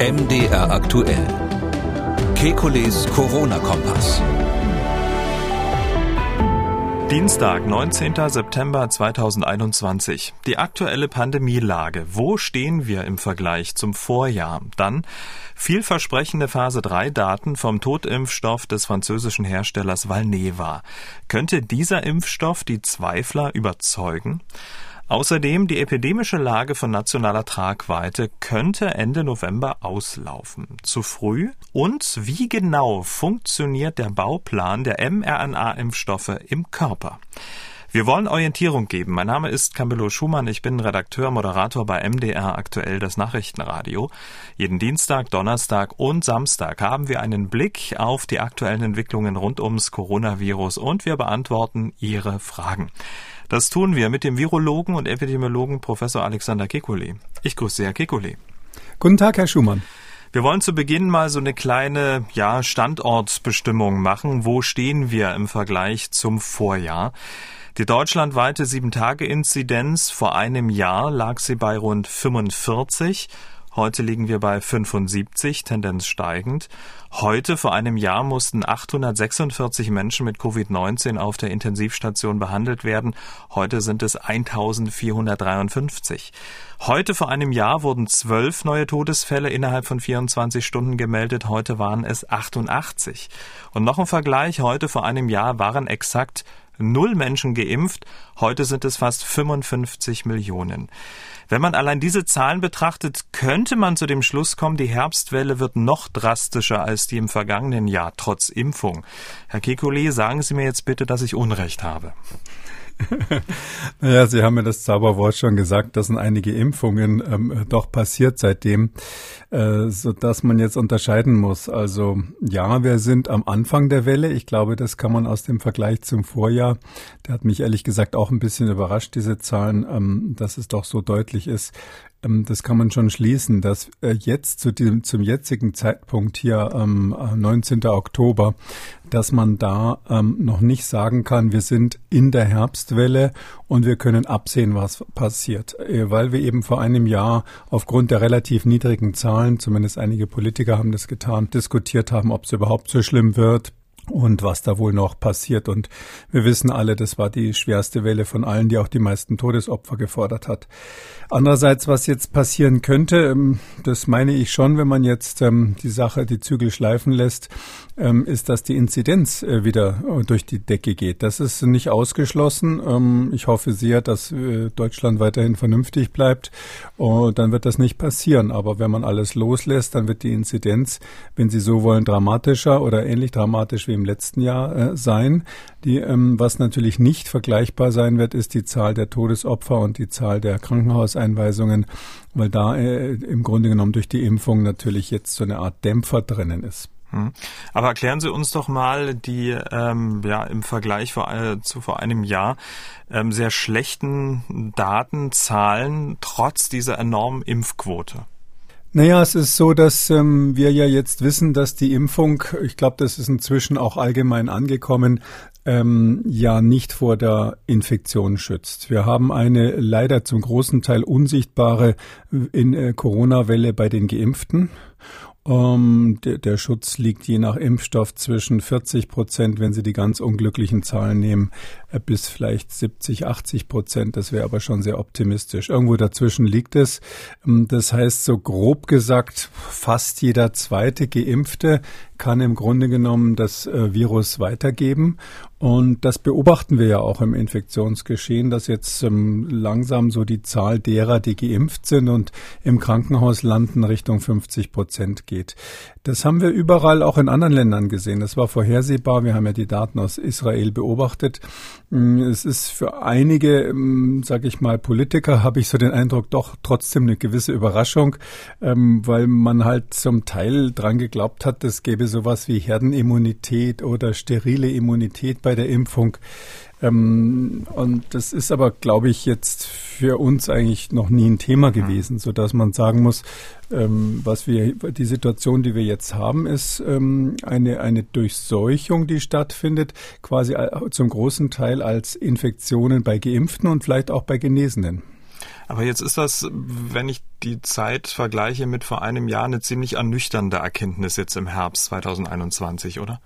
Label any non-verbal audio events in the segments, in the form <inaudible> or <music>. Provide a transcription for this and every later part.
MDR aktuell. Kekules Corona-Kompass. Dienstag, 19. September 2021. Die aktuelle Pandemielage. Wo stehen wir im Vergleich zum Vorjahr? Dann vielversprechende Phase 3 Daten vom Totimpfstoff des französischen Herstellers Valneva. Könnte dieser Impfstoff die Zweifler überzeugen? Außerdem die epidemische Lage von nationaler Tragweite könnte Ende November auslaufen. Zu früh? Und wie genau funktioniert der Bauplan der mRNA-Impfstoffe im Körper? Wir wollen Orientierung geben. Mein Name ist Camillo Schumann. Ich bin Redakteur, Moderator bei MDR aktuell das Nachrichtenradio. Jeden Dienstag, Donnerstag und Samstag haben wir einen Blick auf die aktuellen Entwicklungen rund ums Coronavirus und wir beantworten Ihre Fragen. Das tun wir mit dem Virologen und Epidemiologen Professor Alexander Kekulé. Ich grüße Sie, Herr Kekulé. Guten Tag, Herr Schumann. Wir wollen zu Beginn mal so eine kleine ja, Standortbestimmung machen. Wo stehen wir im Vergleich zum Vorjahr? Die deutschlandweite 7-Tage-Inzidenz vor einem Jahr lag sie bei rund 45. Heute liegen wir bei 75, Tendenz steigend. Heute, vor einem Jahr, mussten 846 Menschen mit Covid-19 auf der Intensivstation behandelt werden. Heute sind es 1453. Heute, vor einem Jahr, wurden zwölf neue Todesfälle innerhalb von 24 Stunden gemeldet. Heute waren es 88. Und noch ein Vergleich. Heute, vor einem Jahr, waren exakt null Menschen geimpft. Heute sind es fast 55 Millionen. Wenn man allein diese Zahlen betrachtet, könnte man zu dem Schluss kommen, die Herbstwelle wird noch drastischer als die im vergangenen Jahr, trotz Impfung. Herr Kekulé, sagen Sie mir jetzt bitte, dass ich Unrecht habe. <laughs> naja, Sie haben ja das Zauberwort schon gesagt, dass sind einige Impfungen ähm, doch passiert seitdem, äh, so dass man jetzt unterscheiden muss. Also ja, wir sind am Anfang der Welle. Ich glaube, das kann man aus dem Vergleich zum Vorjahr, der hat mich ehrlich gesagt auch ein bisschen überrascht, diese Zahlen, ähm, dass es doch so deutlich ist. Ähm, das kann man schon schließen, dass äh, jetzt zu dem, zum jetzigen Zeitpunkt hier am 19. Äh, Oktober, dass man da ähm, noch nicht sagen kann, wir sind in der Herbstwelle und wir können absehen, was passiert, äh, weil wir eben vor einem Jahr aufgrund der relativ niedrigen Zahlen, zumindest einige Politiker haben das getan, diskutiert haben, ob es überhaupt so schlimm wird und was da wohl noch passiert. Und wir wissen alle, das war die schwerste Welle von allen, die auch die meisten Todesopfer gefordert hat. Andererseits, was jetzt passieren könnte, ähm, das meine ich schon, wenn man jetzt ähm, die Sache, die Zügel schleifen lässt, ähm, ist, dass die Inzidenz äh, wieder äh, durch die Decke geht. Das ist nicht ausgeschlossen. Ich hoffe sehr, dass äh, Deutschland weiterhin vernünftig bleibt. Und dann wird das nicht passieren. Aber wenn man alles loslässt, dann wird die Inzidenz, wenn Sie so wollen, dramatischer oder ähnlich dramatisch wie im letzten Jahr sein. Die, was natürlich nicht vergleichbar sein wird, ist die Zahl der Todesopfer und die Zahl der Krankenhaus Krankenhauseinweisungen, weil da äh, im Grunde genommen durch die Impfung natürlich jetzt so eine Art Dämpfer drinnen ist. Hm. Aber erklären Sie uns doch mal die ähm, ja im Vergleich vor, äh, zu vor einem Jahr ähm, sehr schlechten Datenzahlen trotz dieser enormen Impfquote. Naja, es ist so, dass ähm, wir ja jetzt wissen, dass die Impfung, ich glaube, das ist inzwischen auch allgemein angekommen, ähm, ja nicht vor der Infektion schützt. Wir haben eine leider zum großen Teil unsichtbare in, äh, Corona-Welle bei den Geimpften. Um, der, der, Schutz liegt je nach Impfstoff zwischen 40 Prozent, wenn Sie die ganz unglücklichen Zahlen nehmen, äh, bis vielleicht 70, 80 Prozent. Das wäre aber schon sehr optimistisch. Irgendwo dazwischen liegt es. Ähm, das heißt, so grob gesagt, fast jeder zweite Geimpfte kann im Grunde genommen das äh, Virus weitergeben. Und das beobachten wir ja auch im Infektionsgeschehen, dass jetzt ähm, langsam so die Zahl derer, die geimpft sind und im Krankenhaus landen, Richtung 50 Prozent geht. Das haben wir überall auch in anderen Ländern gesehen. Das war vorhersehbar. Wir haben ja die Daten aus Israel beobachtet. Mm, es ist für einige, mm, sage ich mal, Politiker, habe ich so den Eindruck, doch trotzdem eine gewisse Überraschung, ähm, weil man halt zum Teil dran geglaubt hat, es gäbe sowas wie Herdenimmunität oder sterile Immunität bei der Impfung. Ähm, und das ist aber, glaube ich, jetzt für uns eigentlich noch nie ein Thema gewesen, so dass man sagen muss, ähm, was wir, die Situation, die wir jetzt haben, ist ähm, eine, eine Durchseuchung, die stattfindet, quasi zum großen Teil als Infektionen bei Geimpften und vielleicht auch bei Genesenen. Aber jetzt ist das, wenn ich die Zeit vergleiche mit vor einem Jahr, eine ziemlich ernüchternde Erkenntnis jetzt im Herbst 2021, oder?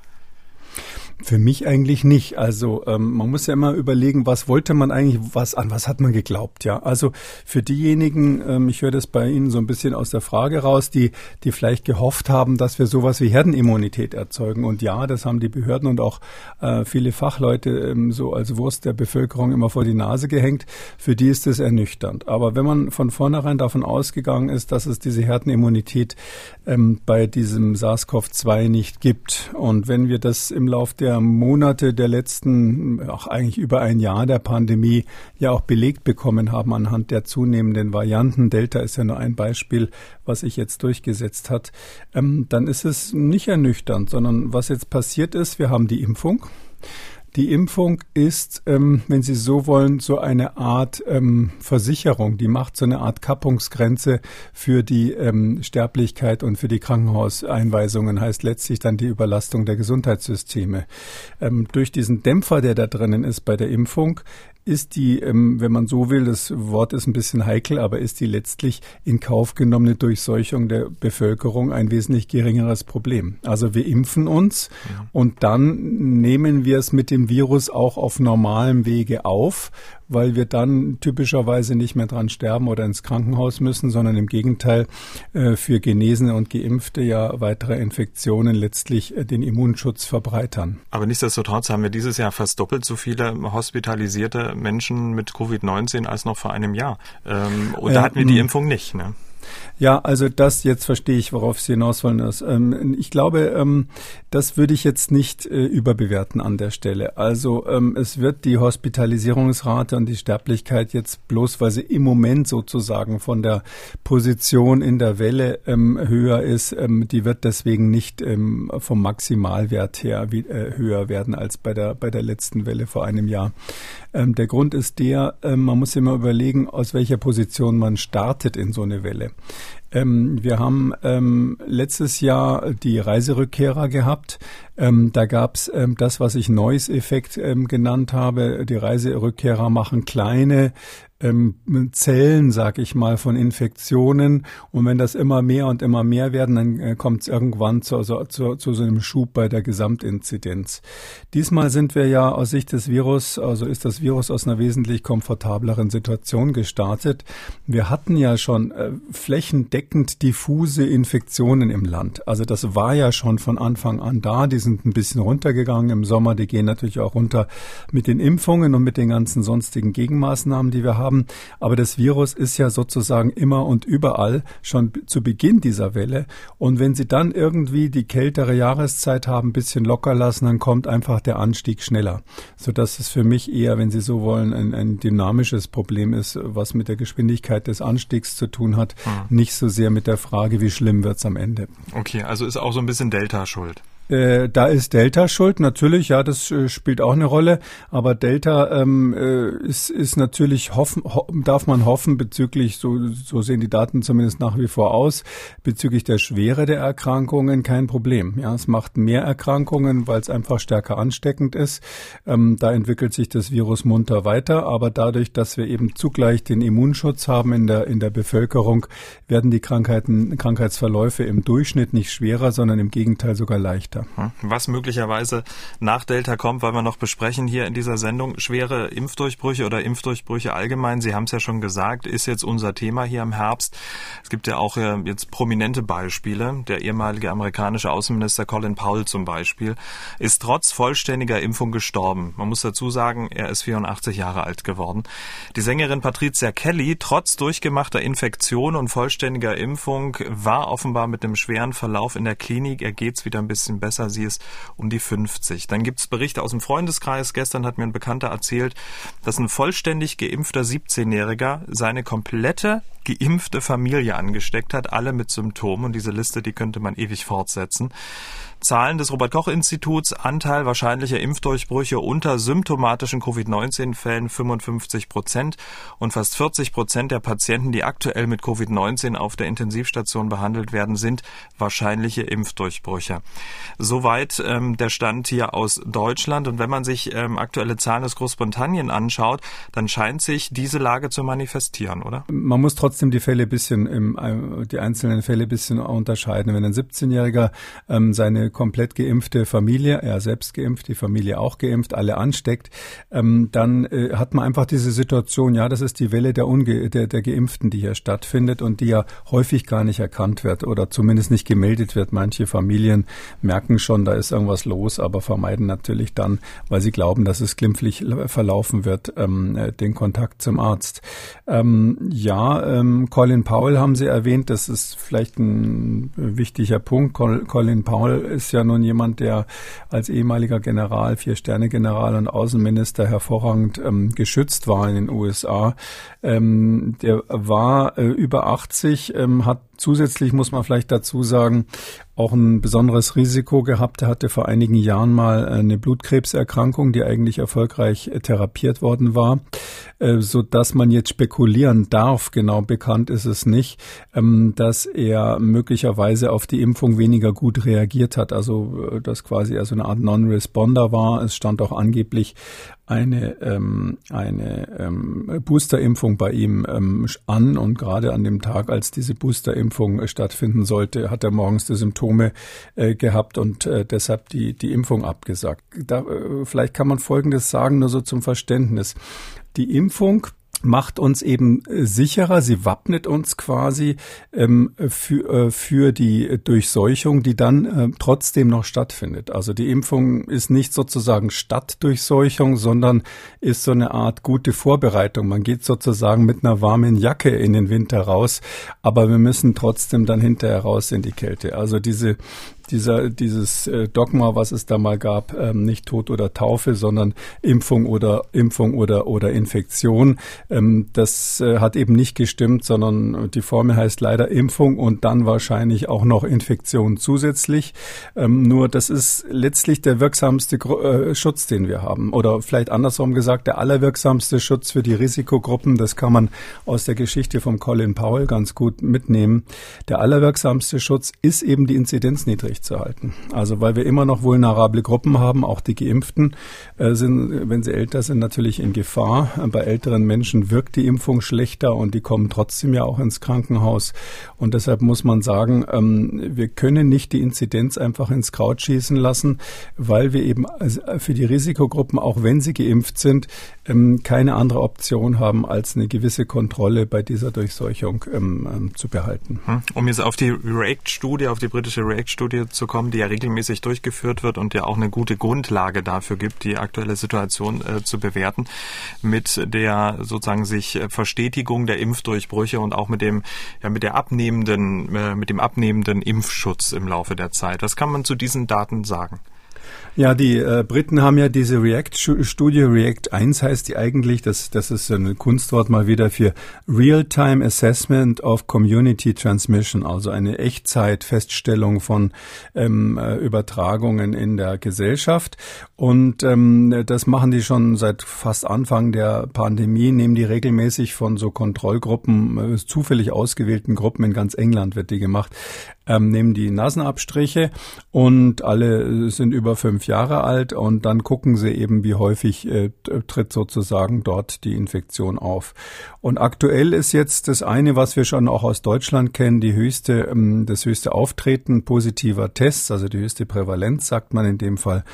Für mich eigentlich nicht. Also ähm, man muss ja immer überlegen, was wollte man eigentlich, was an was hat man geglaubt, ja. Also für diejenigen, ähm, ich höre das bei Ihnen so ein bisschen aus der Frage raus, die die vielleicht gehofft haben, dass wir sowas wie Herdenimmunität erzeugen. Und ja, das haben die Behörden und auch äh, viele Fachleute ähm, so als Wurst der Bevölkerung immer vor die Nase gehängt. Für die ist das ernüchternd. Aber wenn man von vornherein davon ausgegangen ist, dass es diese Herdenimmunität ähm, bei diesem SARS-CoV-2 nicht gibt und wenn wir das im Lauf der Monate der letzten, auch eigentlich über ein Jahr der Pandemie ja auch belegt bekommen haben anhand der zunehmenden Varianten. Delta ist ja nur ein Beispiel, was sich jetzt durchgesetzt hat. Ähm, dann ist es nicht ernüchternd, sondern was jetzt passiert ist, wir haben die Impfung. Die Impfung ist, ähm, wenn Sie so wollen, so eine Art ähm, Versicherung. Die macht so eine Art Kappungsgrenze für die ähm, Sterblichkeit und für die Krankenhauseinweisungen, heißt letztlich dann die Überlastung der Gesundheitssysteme. Ähm, durch diesen Dämpfer, der da drinnen ist bei der Impfung, ist die, ähm, wenn man so will, das Wort ist ein bisschen heikel, aber ist die letztlich in Kauf genommene Durchseuchung der Bevölkerung ein wesentlich geringeres Problem. Also wir impfen uns ja. und dann nehmen wir es mit dem Virus auch auf normalem Wege auf, weil wir dann typischerweise nicht mehr dran sterben oder ins Krankenhaus müssen, sondern im Gegenteil äh, für Genesene und Geimpfte ja weitere Infektionen letztlich äh, den Immunschutz verbreitern. Aber nichtsdestotrotz haben wir dieses Jahr fast doppelt so viele hospitalisierte Menschen mit Covid-19 als noch vor einem Jahr. Ähm, und da hatten wir die Impfung nicht. Ne? Ja, also das jetzt verstehe ich, worauf Sie hinaus wollen. Ähm, ich glaube, ähm, das würde ich jetzt nicht äh, überbewerten an der Stelle. Also ähm, es wird die Hospitalisierungsrate und die Sterblichkeit jetzt bloß, weil sie im Moment sozusagen von der Position in der Welle ähm, höher ist, ähm, die wird deswegen nicht ähm, vom Maximalwert her wie, äh, höher werden als bei der bei der letzten Welle vor einem Jahr. Der Grund ist der, ähm, man muss immer überlegen, aus welcher Position man startet in so eine Welle. Ähm, wir haben ähm, letztes Jahr die Reiserückkehrer gehabt. Ähm, da gab's ähm, das, was ich Noise-Effekt ähm, genannt habe. Die Reiserückkehrer machen kleine ähm, Zellen, sag ich mal, von Infektionen. Und wenn das immer mehr und immer mehr werden, dann äh, kommt es irgendwann zu, also, zu, zu so einem Schub bei der Gesamtinzidenz. Diesmal sind wir ja aus Sicht des Virus, also ist das Virus aus einer wesentlich komfortableren Situation gestartet. Wir hatten ja schon äh, flächendeckend diffuse Infektionen im Land. Also das war ja schon von Anfang an da. Die sind ein bisschen runtergegangen im Sommer. Die gehen natürlich auch runter mit den Impfungen und mit den ganzen sonstigen Gegenmaßnahmen, die wir haben haben. Aber das Virus ist ja sozusagen immer und überall schon zu Beginn dieser Welle. Und wenn Sie dann irgendwie die kältere Jahreszeit haben, ein bisschen locker lassen, dann kommt einfach der Anstieg schneller. Sodass es für mich eher, wenn Sie so wollen, ein, ein dynamisches Problem ist, was mit der Geschwindigkeit des Anstiegs zu tun hat, hm. nicht so sehr mit der Frage, wie schlimm wird es am Ende. Okay, also ist auch so ein bisschen Delta schuld. Äh, da ist Delta schuld, natürlich, ja, das äh, spielt auch eine Rolle. Aber Delta ähm, äh, ist, ist natürlich hoffen, ho darf man hoffen bezüglich, so, so sehen die Daten zumindest nach wie vor aus, bezüglich der Schwere der Erkrankungen kein Problem. Ja, es macht mehr Erkrankungen, weil es einfach stärker ansteckend ist. Ähm, da entwickelt sich das Virus munter weiter, aber dadurch, dass wir eben zugleich den Immunschutz haben in der in der Bevölkerung, werden die Krankheiten Krankheitsverläufe im Durchschnitt nicht schwerer, sondern im Gegenteil sogar leichter weiter. Hm? Was möglicherweise nach Delta kommt, weil wir noch besprechen hier in dieser Sendung, schwere Impfdurchbrüche oder Impfdurchbrüche allgemein, Sie haben es ja schon gesagt, ist jetzt unser Thema hier im Herbst. Es gibt ja auch äh, jetzt prominente Beispiele. Der ehemalige amerikanische Außenminister Colin Powell zum Beispiel ist trotz vollständiger Impfung gestorben. Man muss dazu sagen, er ist 84 Jahre alt geworden. Die Sängerin Patricia Kelly, trotz durchgemachter Infektion und vollständiger Impfung, war offenbar mit einem schweren Verlauf in der Klinik. Er geht's wieder ein bisschen besser besser, sie ist um die 50. Dann gibt es Berichte aus dem Freundeskreis. Gestern hat mir ein Bekannter erzählt, dass ein vollständig geimpfter 17-Jähriger seine komplette geimpfte Familie angesteckt hat, alle mit Symptomen. Und diese Liste, die könnte man ewig fortsetzen. Zahlen des Robert-Koch-Instituts, Anteil wahrscheinlicher Impfdurchbrüche unter symptomatischen Covid-19-Fällen 55 Prozent und fast 40 Prozent der Patienten, die aktuell mit Covid-19 auf der Intensivstation behandelt werden, sind wahrscheinliche Impfdurchbrüche. Soweit ähm, der Stand hier aus Deutschland. Und wenn man sich ähm, aktuelle Zahlen aus Großbritannien anschaut, dann scheint sich diese Lage zu manifestieren, oder? Man muss trotzdem die Fälle bisschen, im, äh, die einzelnen Fälle bisschen unterscheiden. Wenn ein 17-Jähriger ähm, seine komplett geimpfte Familie, er selbst geimpft, die Familie auch geimpft, alle ansteckt, ähm, dann äh, hat man einfach diese Situation, ja, das ist die Welle der, Unge der, der Geimpften, die hier stattfindet und die ja häufig gar nicht erkannt wird oder zumindest nicht gemeldet wird. Manche Familien merken schon, da ist irgendwas los, aber vermeiden natürlich dann, weil sie glauben, dass es glimpflich verlaufen wird, ähm, äh, den Kontakt zum Arzt. Ähm, ja, ähm, Colin Powell haben Sie erwähnt, das ist vielleicht ein wichtiger Punkt. Colin Powell ist ja nun jemand, der als ehemaliger General, Vier-Sterne-General und Außenminister hervorragend ähm, geschützt war in den USA. Ähm, der war äh, über 80, ähm, hat Zusätzlich muss man vielleicht dazu sagen, auch ein besonderes Risiko gehabt. Er hatte vor einigen Jahren mal eine Blutkrebserkrankung, die eigentlich erfolgreich therapiert worden war, äh, so dass man jetzt spekulieren darf. Genau bekannt ist es nicht, ähm, dass er möglicherweise auf die Impfung weniger gut reagiert hat. Also, äh, dass quasi also eine Art Non-Responder war. Es stand auch angeblich eine, ähm, eine ähm, Boosterimpfung bei ihm ähm, an und gerade an dem Tag, als diese Boosterimpfung äh, stattfinden sollte, hat er morgens die Symptome äh, gehabt und äh, deshalb die, die Impfung abgesagt. Da, äh, vielleicht kann man Folgendes sagen, nur so zum Verständnis. Die Impfung macht uns eben sicherer, sie wappnet uns quasi ähm, für, äh, für die Durchseuchung, die dann äh, trotzdem noch stattfindet. Also die Impfung ist nicht sozusagen Stadtdurchseuchung, sondern ist so eine Art gute Vorbereitung. Man geht sozusagen mit einer warmen Jacke in den Winter raus, aber wir müssen trotzdem dann hinterher raus in die Kälte. Also diese dieser, dieses äh, Dogma, was es da mal gab, ähm, nicht Tod oder Taufe, sondern Impfung oder Impfung oder oder Infektion. Ähm, das äh, hat eben nicht gestimmt, sondern die Formel heißt leider Impfung und dann wahrscheinlich auch noch Infektion zusätzlich. Ähm, nur das ist letztlich der wirksamste äh, Schutz, den wir haben. Oder vielleicht andersrum gesagt, der allerwirksamste Schutz für die Risikogruppen. Das kann man aus der Geschichte von Colin Powell ganz gut mitnehmen. Der allerwirksamste Schutz ist eben die Inzidenz niedrig aufrechtzuerhalten. Also weil wir immer noch vulnerable Gruppen haben, auch die Geimpften äh, sind, wenn sie älter sind, natürlich in Gefahr. Bei älteren Menschen wirkt die Impfung schlechter und die kommen trotzdem ja auch ins Krankenhaus. Und deshalb muss man sagen, ähm, wir können nicht die Inzidenz einfach ins Kraut schießen lassen, weil wir eben für die Risikogruppen, auch wenn sie geimpft sind, ähm, keine andere Option haben, als eine gewisse Kontrolle bei dieser Durchseuchung ähm, ähm zu behalten. Hm. Um jetzt auf die REACT-Studie, auf die britische REACT-Studie zu kommen, die ja regelmäßig durchgeführt wird und ja auch eine gute Grundlage dafür gibt, die aktuelle Situation äh, zu bewerten, mit der sozusagen sich äh, Verstetigung der Impfdurchbrüche und auch mit dem, ja, mit der abnehmenden, äh, mit dem abnehmenden Impfschutz im Laufe der Zeit. Was kann man zu diesen Daten sagen? Ja, die äh, Briten haben ja diese React-Studie, React 1 heißt die eigentlich, das, das ist ein Kunstwort mal wieder für Real-Time Assessment of Community Transmission, also eine Echtzeit-Feststellung von ähm, äh, Übertragungen in der Gesellschaft. Und ähm, das machen die schon seit fast Anfang der Pandemie, nehmen die regelmäßig von so Kontrollgruppen, äh, zufällig ausgewählten Gruppen. In ganz England wird die gemacht, ähm, nehmen die Nasenabstriche und alle sind über fünf Jahre alt und dann gucken sie eben, wie häufig äh, tritt sozusagen dort die Infektion auf. Und aktuell ist jetzt das eine, was wir schon auch aus Deutschland kennen, die höchste, ähm, das höchste Auftreten positiver Tests, also die höchste Prävalenz, sagt man in dem Fall,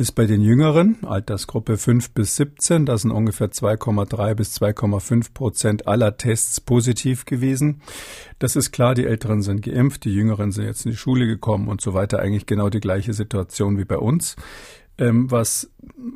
ist bei den Jüngeren, Altersgruppe 5 bis 17, da sind ungefähr 2,3 bis 2,5 Prozent aller Tests positiv gewesen. Das ist klar, die Älteren sind geimpft, die Jüngeren sind jetzt in die Schule gekommen und so weiter. Eigentlich genau die gleiche Situation wie bei uns. Ähm, was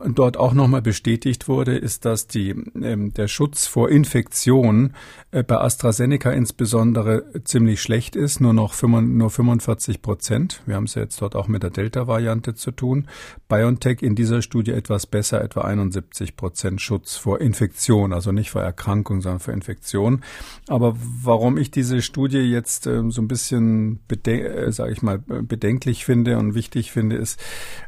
dort auch nochmal bestätigt wurde, ist, dass die, ähm, der Schutz vor Infektion äh, bei AstraZeneca insbesondere ziemlich schlecht ist, nur noch 45, nur 45 Prozent. Wir haben es ja jetzt dort auch mit der Delta-Variante zu tun. BioNTech in dieser Studie etwas besser, etwa 71 Prozent Schutz vor Infektion, also nicht vor Erkrankung, sondern vor Infektion. Aber warum ich diese Studie jetzt äh, so ein bisschen, äh, sage ich mal, bedenklich finde und wichtig finde, ist,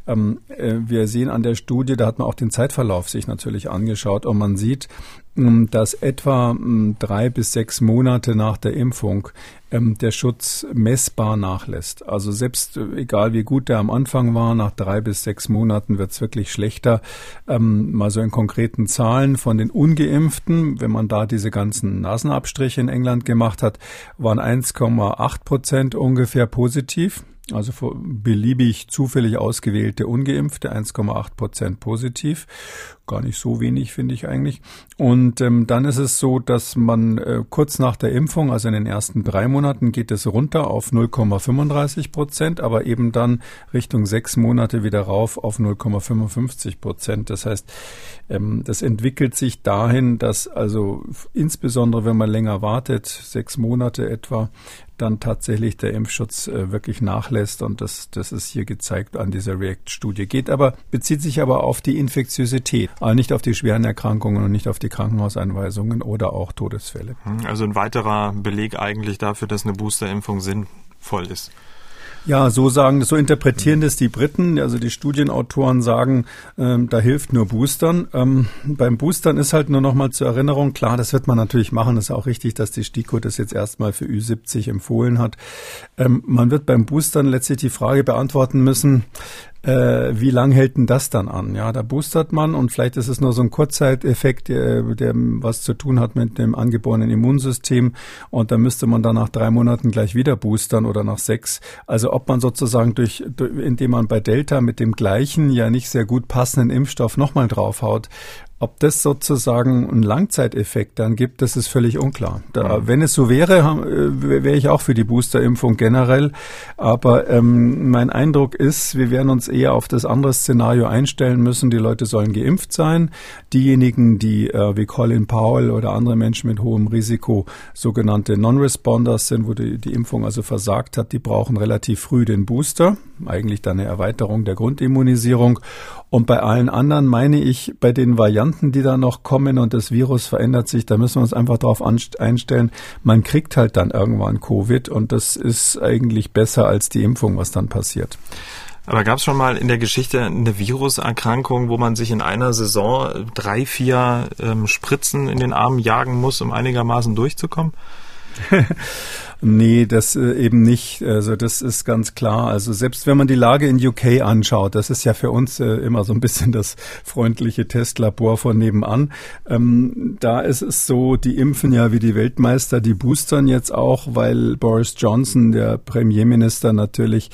ähm, äh, wir sehen an der Studie, da hat man auch den Zeitverlauf sich natürlich angeschaut und man sieht, ähm, dass etwa ähm, drei bis sechs Monate nach der Impfung ähm, der Schutz messbar nachlässt. Also selbst äh, egal wie gut der am Anfang war, nach drei bis sechs Monaten wird es wirklich schlechter. mal so in konkreten Zahlen von den Ungeimpften, wenn man da diese ganzen Nasenabstriche in England gemacht hat, waren 1,8 Prozent ungefähr positiv also beliebig zufällig ausgewählte Ungeimpfte, 1,8 Prozent positiv. Gar nicht so wenig, finde ich eigentlich. Und ähm, dann ist es so, dass man äh, kurz nach der Impfung, also in den ersten drei Monaten, geht es runter auf 0,35 Prozent, aber eben dann Richtung sechs Monate wieder rauf auf 0,55 Prozent. Das heißt, ähm, das entwickelt sich dahin, dass also insbesondere, wenn man länger wartet, sechs Monate etwa, dann tatsächlich der Impfschutz äh, wirklich nachlässt. Und das, das ist hier gezeigt an dieser React-Studie. Geht aber, bezieht sich aber auf die Infektiosität, aber nicht auf die schweren Erkrankungen und nicht auf die Krankenhauseinweisungen oder auch Todesfälle. Hm, also ein weiterer Beleg eigentlich dafür, dass eine Boosterimpfung sinnvoll ist. Ja, so sagen, so interpretieren das die Briten. Also die Studienautoren sagen, ähm, da hilft nur Boostern. Ähm, beim Boostern ist halt nur noch mal zur Erinnerung, klar, das wird man natürlich machen. Das ist auch richtig, dass die STIKO das jetzt erstmal für Ü70 empfohlen hat. Ähm, man wird beim Boostern letztlich die Frage beantworten müssen, äh, wie lang hält denn das dann an? Ja, da boostert man und vielleicht ist es nur so ein Kurzzeiteffekt, der, der was zu tun hat mit dem angeborenen Immunsystem und da müsste man dann nach drei Monaten gleich wieder boostern oder nach sechs. Also ob man sozusagen durch, durch indem man bei Delta mit dem gleichen, ja nicht sehr gut passenden Impfstoff nochmal draufhaut, ob das sozusagen einen Langzeiteffekt dann gibt, das ist völlig unklar. Da. Wenn es so wäre, äh, wäre ich auch für die Boosterimpfung generell. Aber ähm, mein Eindruck ist, wir werden uns eher auf das andere Szenario einstellen müssen. Die Leute sollen geimpft sein. Diejenigen, die äh, wie Colin Powell oder andere Menschen mit hohem Risiko sogenannte Non-Responders sind, wo die, die Impfung also versagt hat, die brauchen relativ früh den Booster. Eigentlich dann eine Erweiterung der Grundimmunisierung. Und bei allen anderen meine ich, bei den Varianten, die da noch kommen und das Virus verändert sich, da müssen wir uns einfach darauf einstellen, man kriegt halt dann irgendwann Covid und das ist eigentlich besser als die Impfung, was dann passiert. Aber gab es schon mal in der Geschichte eine Viruserkrankung, wo man sich in einer Saison drei, vier ähm, Spritzen in den Arm jagen muss, um einigermaßen durchzukommen? <laughs> Nee, das äh, eben nicht. Also das ist ganz klar. Also selbst wenn man die Lage in UK anschaut, das ist ja für uns äh, immer so ein bisschen das freundliche Testlabor von nebenan. Ähm, da ist es so, die impfen ja wie die Weltmeister, die boostern jetzt auch, weil Boris Johnson, der Premierminister, natürlich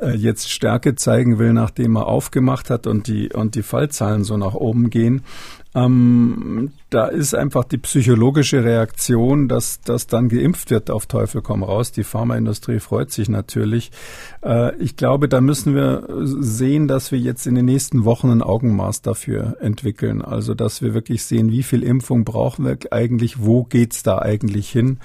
äh, jetzt Stärke zeigen will, nachdem er aufgemacht hat und die und die Fallzahlen so nach oben gehen. Ähm, da ist einfach die psychologische Reaktion, dass das dann geimpft wird auf Teufel komm raus. Die Pharmaindustrie freut sich natürlich. Äh, ich glaube, da müssen wir sehen, dass wir jetzt in den nächsten Wochen ein Augenmaß dafür entwickeln. Also, dass wir wirklich sehen, wie viel Impfung brauchen wir eigentlich, wo geht's da eigentlich hin?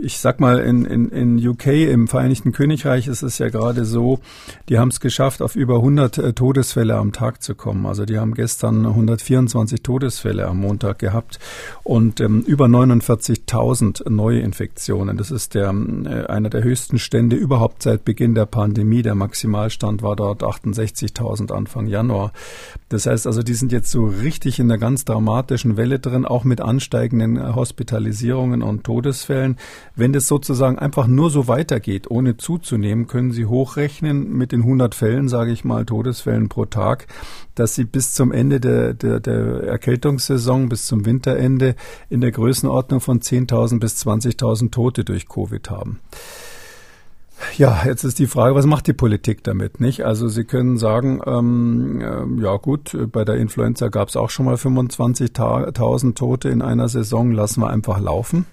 Ich sag mal, in, in, in UK, im Vereinigten Königreich ist es ja gerade so, die haben es geschafft, auf über 100 äh, Todesfälle am Tag zu kommen. Also die haben gestern 124 Todesfälle am Montag gehabt und ähm, über 49.000 neue Infektionen. Das ist der, äh, einer der höchsten Stände überhaupt seit Beginn der Pandemie. Der Maximalstand war dort 68.000 Anfang Januar. Das heißt also, die sind jetzt so richtig in der ganz dramatischen Welle drin, auch mit ansteigenden Hospitalisierungen und Todesfällen. Wenn das sozusagen einfach nur so weitergeht, ohne zuzunehmen, können Sie hochrechnen mit den 100 Fällen, sage ich mal, Todesfällen pro Tag, dass Sie bis zum Ende der, der, der Erkältungssaison, bis zum Winterende in der Größenordnung von 10.000 bis 20.000 Tote durch Covid haben. Ja, jetzt ist die Frage, was macht die Politik damit, nicht? Also Sie können sagen, ähm, äh, ja gut, bei der Influenza gab es auch schon mal 25.000 Tote in einer Saison, lassen wir einfach laufen.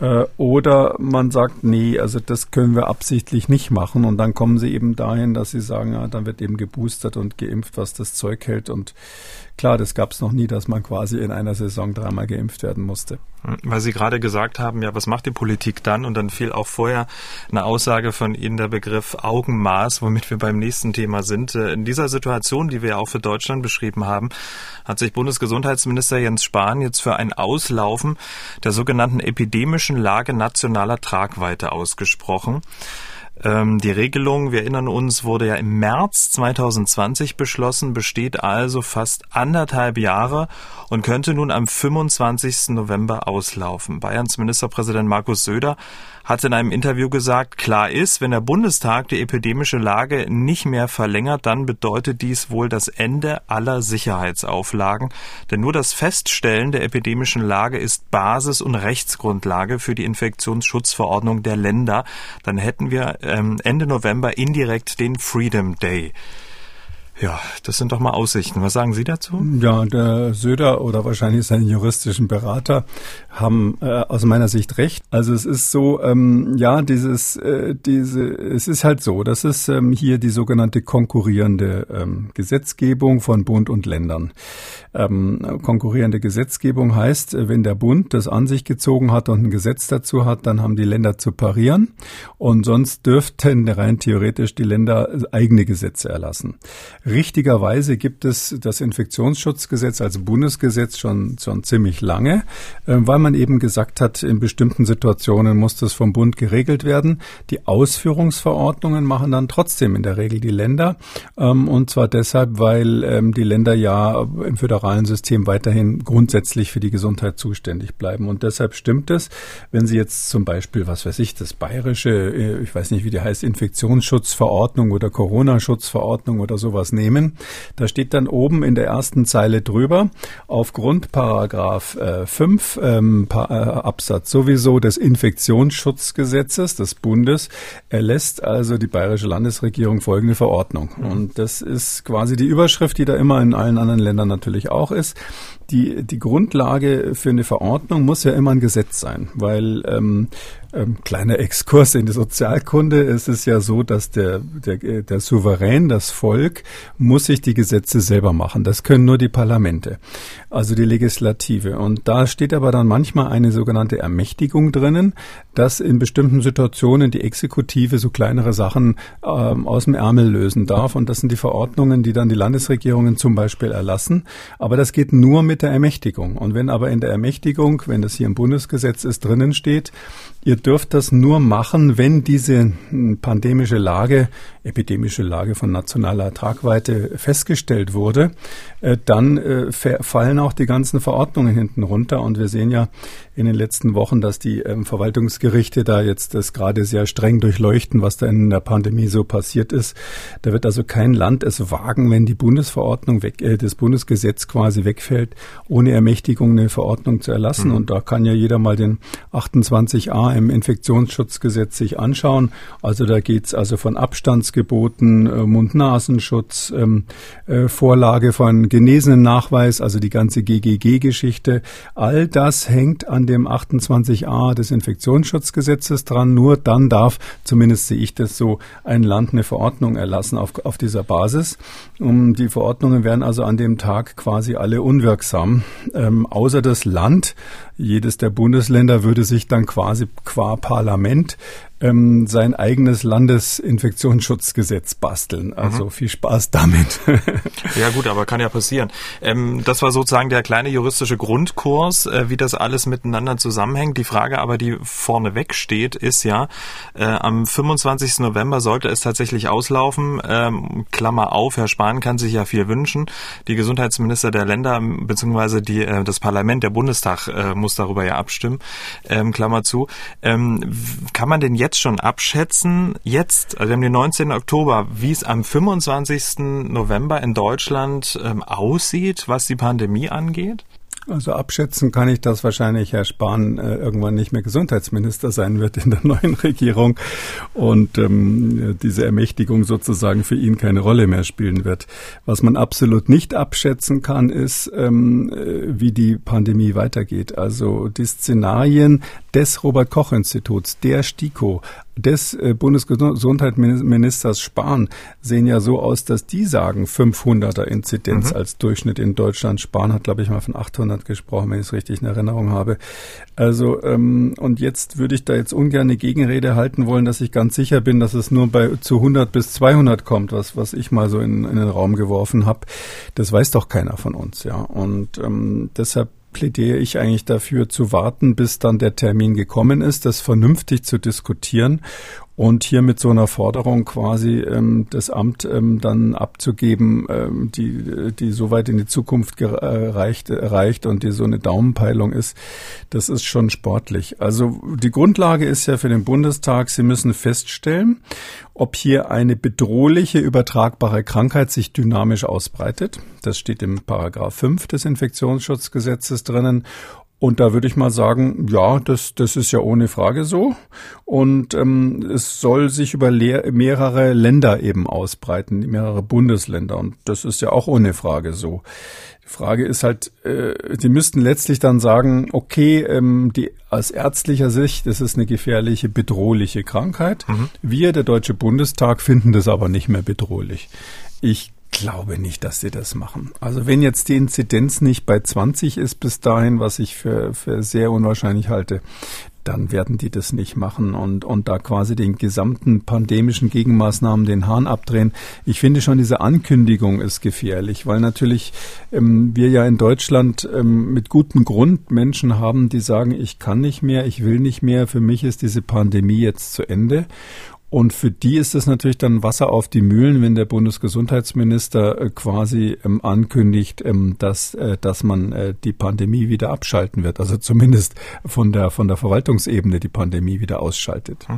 Äh, oder man sagt, nee, also das können wir absichtlich nicht machen. Und dann kommen sie eben dahin, dass sie sagen, ja, dann wird eben geboostert und geimpft, was das Zeug hält. Und klar, das gab es noch nie, dass man quasi in einer Saison dreimal geimpft werden musste. Weil Sie gerade gesagt haben, ja, was macht die Politik dann? Und dann fiel auch vorher eine Aussage von Ihnen der Begriff Augenmaß, womit wir beim nächsten Thema sind. Äh, in dieser Situation, die wir auch für Deutschland beschrieben haben, hat sich Bundesgesundheitsminister Jens Spahn jetzt für ein Auslaufen der sogenannten epidemischen Lage nationaler Tragweite ausgesprochen. Ähm, die Regelung, wir erinnern uns, wurde ja im März 2020 beschlossen, besteht also fast anderthalb Jahre und könnte nun am 25. November auslaufen. Bayerns Ministerpräsident Markus Söder hat in einem Interview gesagt, klar ist, wenn der Bundestag die epidemische Lage nicht mehr verlängert, dann bedeutet dies wohl das Ende aller Sicherheitsauflagen. Denn nur das Feststellen der epidemischen Lage ist Basis und Rechtsgrundlage für die Infektionsschutzverordnung der Länder. Dann hätten wir ähm, Ende November indirekt den Freedom Day. Ja, das sind doch mal Aussichten. Was sagen Sie dazu? Ja, der Söder oder wahrscheinlich seine juristischen Berater haben äh, aus meiner Sicht recht. Also es ist so, ähm, ja, dieses, äh, diese, es ist halt so, das ist ähm, hier die sogenannte konkurrierende ähm, Gesetzgebung von Bund und Ländern. Ähm, konkurrierende Gesetzgebung heißt, wenn der Bund das an sich gezogen hat und ein Gesetz dazu hat, dann haben die Länder zu parieren und sonst dürften rein theoretisch die Länder eigene Gesetze erlassen. Richtigerweise gibt es das Infektionsschutzgesetz als Bundesgesetz schon, schon ziemlich lange, äh, weil man eben gesagt hat, in bestimmten Situationen muss das vom Bund geregelt werden. Die Ausführungsverordnungen machen dann trotzdem in der Regel die Länder. Ähm, und zwar deshalb, weil ähm, die Länder ja im föderalen System weiterhin grundsätzlich für die Gesundheit zuständig bleiben. Und deshalb stimmt es, wenn Sie jetzt zum Beispiel, was weiß ich, das bayerische, äh, ich weiß nicht, wie die heißt, Infektionsschutzverordnung oder Corona-Schutzverordnung oder sowas nehmen. Da steht dann oben in der ersten Zeile drüber, aufgrund Paragraph äh, 5 ähm, pa äh, Absatz sowieso des Infektionsschutzgesetzes des Bundes erlässt also die bayerische Landesregierung folgende Verordnung. Mhm. Und das ist quasi die Überschrift, die da immer in allen anderen Ländern natürlich auch ist die, die Grundlage für eine Verordnung muss ja immer ein Gesetz sein, weil ähm, ähm, kleiner Exkurs in die Sozialkunde, es ist ja so, dass der, der, der Souverän, das Volk, muss sich die Gesetze selber machen. Das können nur die Parlamente, also die Legislative. Und da steht aber dann manchmal eine sogenannte Ermächtigung drinnen, dass in bestimmten Situationen die Exekutive so kleinere Sachen ähm, aus dem Ärmel lösen darf. Und das sind die Verordnungen, die dann die Landesregierungen zum Beispiel erlassen. Aber das geht nur mit der Ermächtigung. Und wenn aber in der Ermächtigung, wenn das hier im Bundesgesetz ist, drinnen steht, ihr dürft das nur machen, wenn diese hm, pandemische Lage, epidemische Lage von nationaler Tragweite festgestellt wurde, äh, dann äh, fallen auch die ganzen Verordnungen hinten runter. Und wir sehen ja in den letzten Wochen, dass die ähm, Verwaltungsgerichte da jetzt das gerade sehr streng durchleuchten, was da in der Pandemie so passiert ist. Da wird also kein Land es wagen, wenn die Bundesverordnung weg, äh, das Bundesgesetz quasi wegfällt, ohne Ermächtigung eine Verordnung zu erlassen. Mhm. Und da kann ja jeder mal den 28a im Infektionsschutzgesetz sich anschauen. Also da geht's also von Abstandsgeboten, äh, Mund-Nasenschutz, ähm, äh, Vorlage von genesenen Nachweis, also die ganze GGG-Geschichte. All das hängt an dem 28a des Infektionsschutzgesetzes dran. Nur dann darf, zumindest sehe ich das so, ein Land eine Verordnung erlassen auf, auf dieser Basis. Um, die Verordnungen werden also an dem Tag quasi alle unwirksam, ähm, außer das Land jedes der Bundesländer würde sich dann quasi qua Parlament ähm, sein eigenes Landesinfektionsschutzgesetz basteln. Also mhm. viel Spaß damit. <laughs> ja gut, aber kann ja passieren. Ähm, das war sozusagen der kleine juristische Grundkurs, äh, wie das alles miteinander zusammenhängt. Die Frage aber, die vorneweg steht, ist ja, äh, am 25. November sollte es tatsächlich auslaufen. Ähm, Klammer auf, Herr Spahn kann sich ja viel wünschen. Die Gesundheitsminister der Länder beziehungsweise die, äh, das Parlament, der Bundestag äh, muss darüber ja abstimmen. Ähm, Klammer zu. Ähm, kann man denn jetzt jetzt schon abschätzen, jetzt, also wir haben den 19. Oktober, wie es am 25. November in Deutschland ähm, aussieht, was die Pandemie angeht? Also abschätzen kann ich, dass wahrscheinlich Herr Spahn äh, irgendwann nicht mehr Gesundheitsminister sein wird in der <laughs> neuen Regierung und ähm, diese Ermächtigung sozusagen für ihn keine Rolle mehr spielen wird. Was man absolut nicht abschätzen kann, ist, ähm, äh, wie die Pandemie weitergeht. Also die Szenarien, des Robert Koch Instituts, der STIKO, des äh, Bundesgesundheitsministers Spahn sehen ja so aus, dass die sagen 500er Inzidenz mhm. als Durchschnitt in Deutschland. Spahn hat, glaube ich, mal von 800 gesprochen, wenn ich es richtig in Erinnerung habe. Also ähm, und jetzt würde ich da jetzt ungern eine Gegenrede halten wollen, dass ich ganz sicher bin, dass es nur bei zu 100 bis 200 kommt, was was ich mal so in, in den Raum geworfen habe. Das weiß doch keiner von uns, ja. Und ähm, deshalb plädiere ich eigentlich dafür zu warten, bis dann der Termin gekommen ist, das vernünftig zu diskutieren und hier mit so einer Forderung quasi ähm, das Amt ähm, dann abzugeben, ähm, die, die so weit in die Zukunft gereicht, reicht und die so eine Daumenpeilung ist, das ist schon sportlich. Also die Grundlage ist ja für den Bundestag, Sie müssen feststellen, ob hier eine bedrohliche übertragbare Krankheit sich dynamisch ausbreitet. Das steht im Paragraph 5 des Infektionsschutzgesetzes drinnen und da würde ich mal sagen, ja, das, das ist ja ohne Frage so. Und ähm, es soll sich über mehrere Länder eben ausbreiten, mehrere Bundesländer. Und das ist ja auch ohne Frage so. Die Frage ist halt, äh, die müssten letztlich dann sagen, okay, ähm, die aus ärztlicher Sicht, das ist eine gefährliche, bedrohliche Krankheit. Mhm. Wir, der Deutsche Bundestag, finden das aber nicht mehr bedrohlich. Ich glaube nicht, dass sie das machen. Also wenn jetzt die Inzidenz nicht bei 20 ist bis dahin, was ich für, für sehr unwahrscheinlich halte, dann werden die das nicht machen und, und da quasi den gesamten pandemischen Gegenmaßnahmen den Hahn abdrehen. Ich finde schon diese Ankündigung ist gefährlich, weil natürlich ähm, wir ja in Deutschland ähm, mit gutem Grund Menschen haben, die sagen, ich kann nicht mehr, ich will nicht mehr, für mich ist diese Pandemie jetzt zu Ende. Und für die ist es natürlich dann Wasser auf die Mühlen, wenn der Bundesgesundheitsminister äh, quasi ähm, ankündigt, ähm, dass, äh, dass man äh, die Pandemie wieder abschalten wird. Also zumindest von der, von der Verwaltungsebene die Pandemie wieder ausschaltet.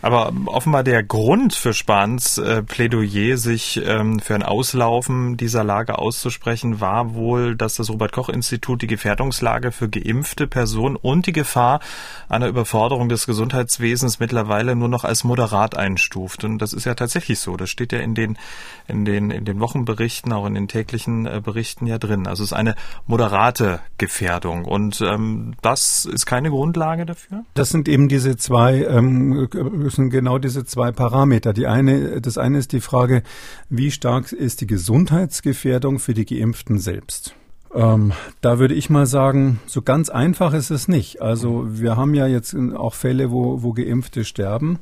Aber offenbar der Grund für Spahns Plädoyer, sich ähm, für ein Auslaufen dieser Lage auszusprechen, war wohl, dass das Robert-Koch-Institut die Gefährdungslage für geimpfte Personen und die Gefahr einer Überforderung des Gesundheitswesens mittlerweile nur noch als moderat Grad einstuft. Und das ist ja tatsächlich so. Das steht ja in den, in den, in den Wochenberichten, auch in den täglichen äh, Berichten ja drin. Also es ist eine moderate Gefährdung. Und ähm, das ist keine Grundlage dafür? Das sind eben diese zwei, ähm, sind genau diese zwei Parameter. Die eine, das eine ist die Frage, wie stark ist die Gesundheitsgefährdung für die Geimpften selbst? Ähm, da würde ich mal sagen, so ganz einfach ist es nicht. Also wir haben ja jetzt auch Fälle, wo, wo Geimpfte sterben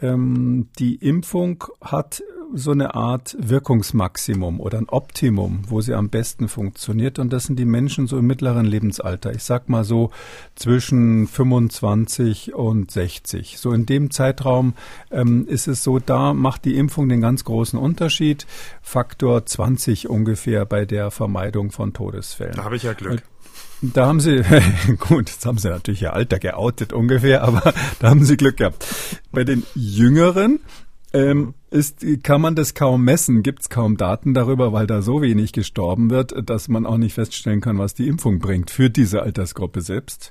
ähm, die Impfung hat so eine Art Wirkungsmaximum oder ein Optimum, wo sie am besten funktioniert. Und das sind die Menschen so im mittleren Lebensalter. Ich sag mal so zwischen 25 und 60. So in dem Zeitraum ähm, ist es so, da macht die Impfung den ganz großen Unterschied. Faktor 20 ungefähr bei der Vermeidung von Todesfällen. Da habe ich ja Glück. Da haben Sie, <laughs> gut, jetzt haben Sie natürlich Ihr Alter geoutet ungefähr, aber <laughs> da haben Sie Glück gehabt. Bei den Jüngeren ähm, ist, kann man das kaum messen, gibt es kaum Daten darüber, weil da so wenig gestorben wird, dass man auch nicht feststellen kann, was die Impfung bringt für diese Altersgruppe selbst.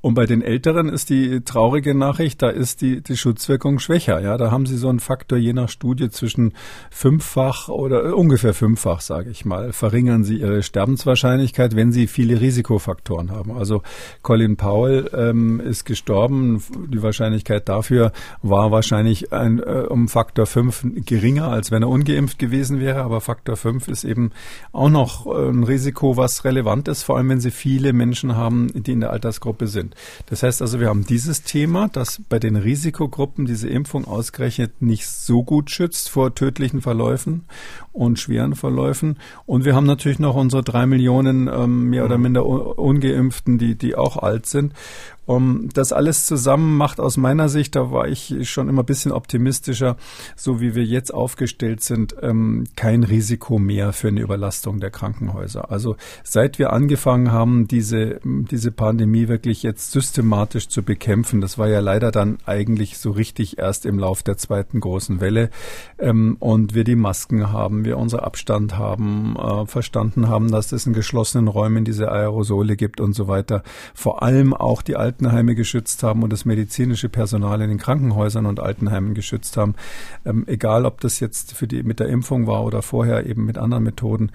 Und bei den Älteren ist die traurige Nachricht, da ist die, die Schutzwirkung schwächer. Ja, da haben sie so einen Faktor je nach Studie zwischen fünffach oder äh, ungefähr fünffach, sage ich mal, verringern sie ihre Sterbenswahrscheinlichkeit, wenn sie viele Risikofaktoren haben. Also Colin Powell ähm, ist gestorben. Die Wahrscheinlichkeit dafür war wahrscheinlich ein, äh, um Faktor fünf geringer, als wenn er ungeimpft gewesen wäre. Aber Faktor 5 ist eben auch noch äh, ein Risiko, was relevant ist, vor allem wenn Sie viele Menschen haben, die in der Altersgruppe sind. Das heißt also, wir haben dieses Thema, dass bei den Risikogruppen diese Impfung ausgerechnet nicht so gut schützt vor tödlichen Verläufen und schweren Verläufen. Und wir haben natürlich noch unsere drei Millionen ähm, mehr oder mhm. minder ungeimpften, die, die auch alt sind. Um, das alles zusammen macht aus meiner Sicht, da war ich schon immer ein bisschen optimistischer, so wie wir jetzt aufgestellt sind, ähm, kein Risiko mehr für eine Überlastung der Krankenhäuser. Also seit wir angefangen haben, diese, diese Pandemie wirklich jetzt systematisch zu bekämpfen, das war ja leider dann eigentlich so richtig erst im Lauf der zweiten großen Welle, ähm, und wir die Masken haben, wir unser Abstand haben, äh, verstanden haben, dass es in geschlossenen Räumen diese Aerosole gibt und so weiter. Vor allem auch die alten Altenheime geschützt haben und das medizinische Personal in den Krankenhäusern und Altenheimen geschützt haben. Ähm, egal ob das jetzt für die mit der Impfung war oder vorher eben mit anderen Methoden.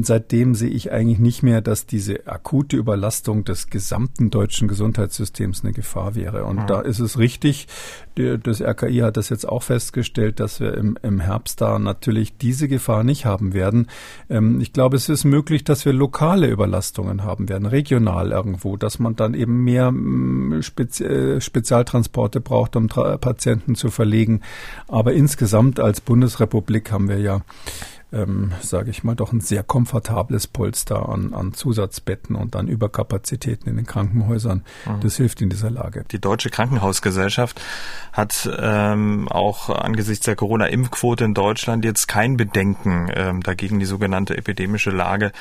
Seitdem sehe ich eigentlich nicht mehr, dass diese akute Überlastung des gesamten deutschen Gesundheitssystems eine Gefahr wäre. Und mhm. da ist es richtig, das RKI hat das jetzt auch festgestellt, dass wir im, im Herbst da natürlich diese Gefahr nicht haben werden. Ähm, ich glaube, es ist möglich, dass wir lokale Überlastungen haben werden, regional irgendwo, dass man dann eben mehr mm, Spezi äh, Spezialtransporte braucht, um Patienten zu verlegen. Aber insgesamt als Bundesrepublik haben wir ja ähm, sage ich mal, doch ein sehr komfortables Polster an, an Zusatzbetten und an Überkapazitäten in den Krankenhäusern. Mhm. Das hilft in dieser Lage. Die Deutsche Krankenhausgesellschaft hat ähm, auch angesichts der Corona-Impfquote in Deutschland jetzt kein Bedenken ähm, dagegen, die sogenannte epidemische Lage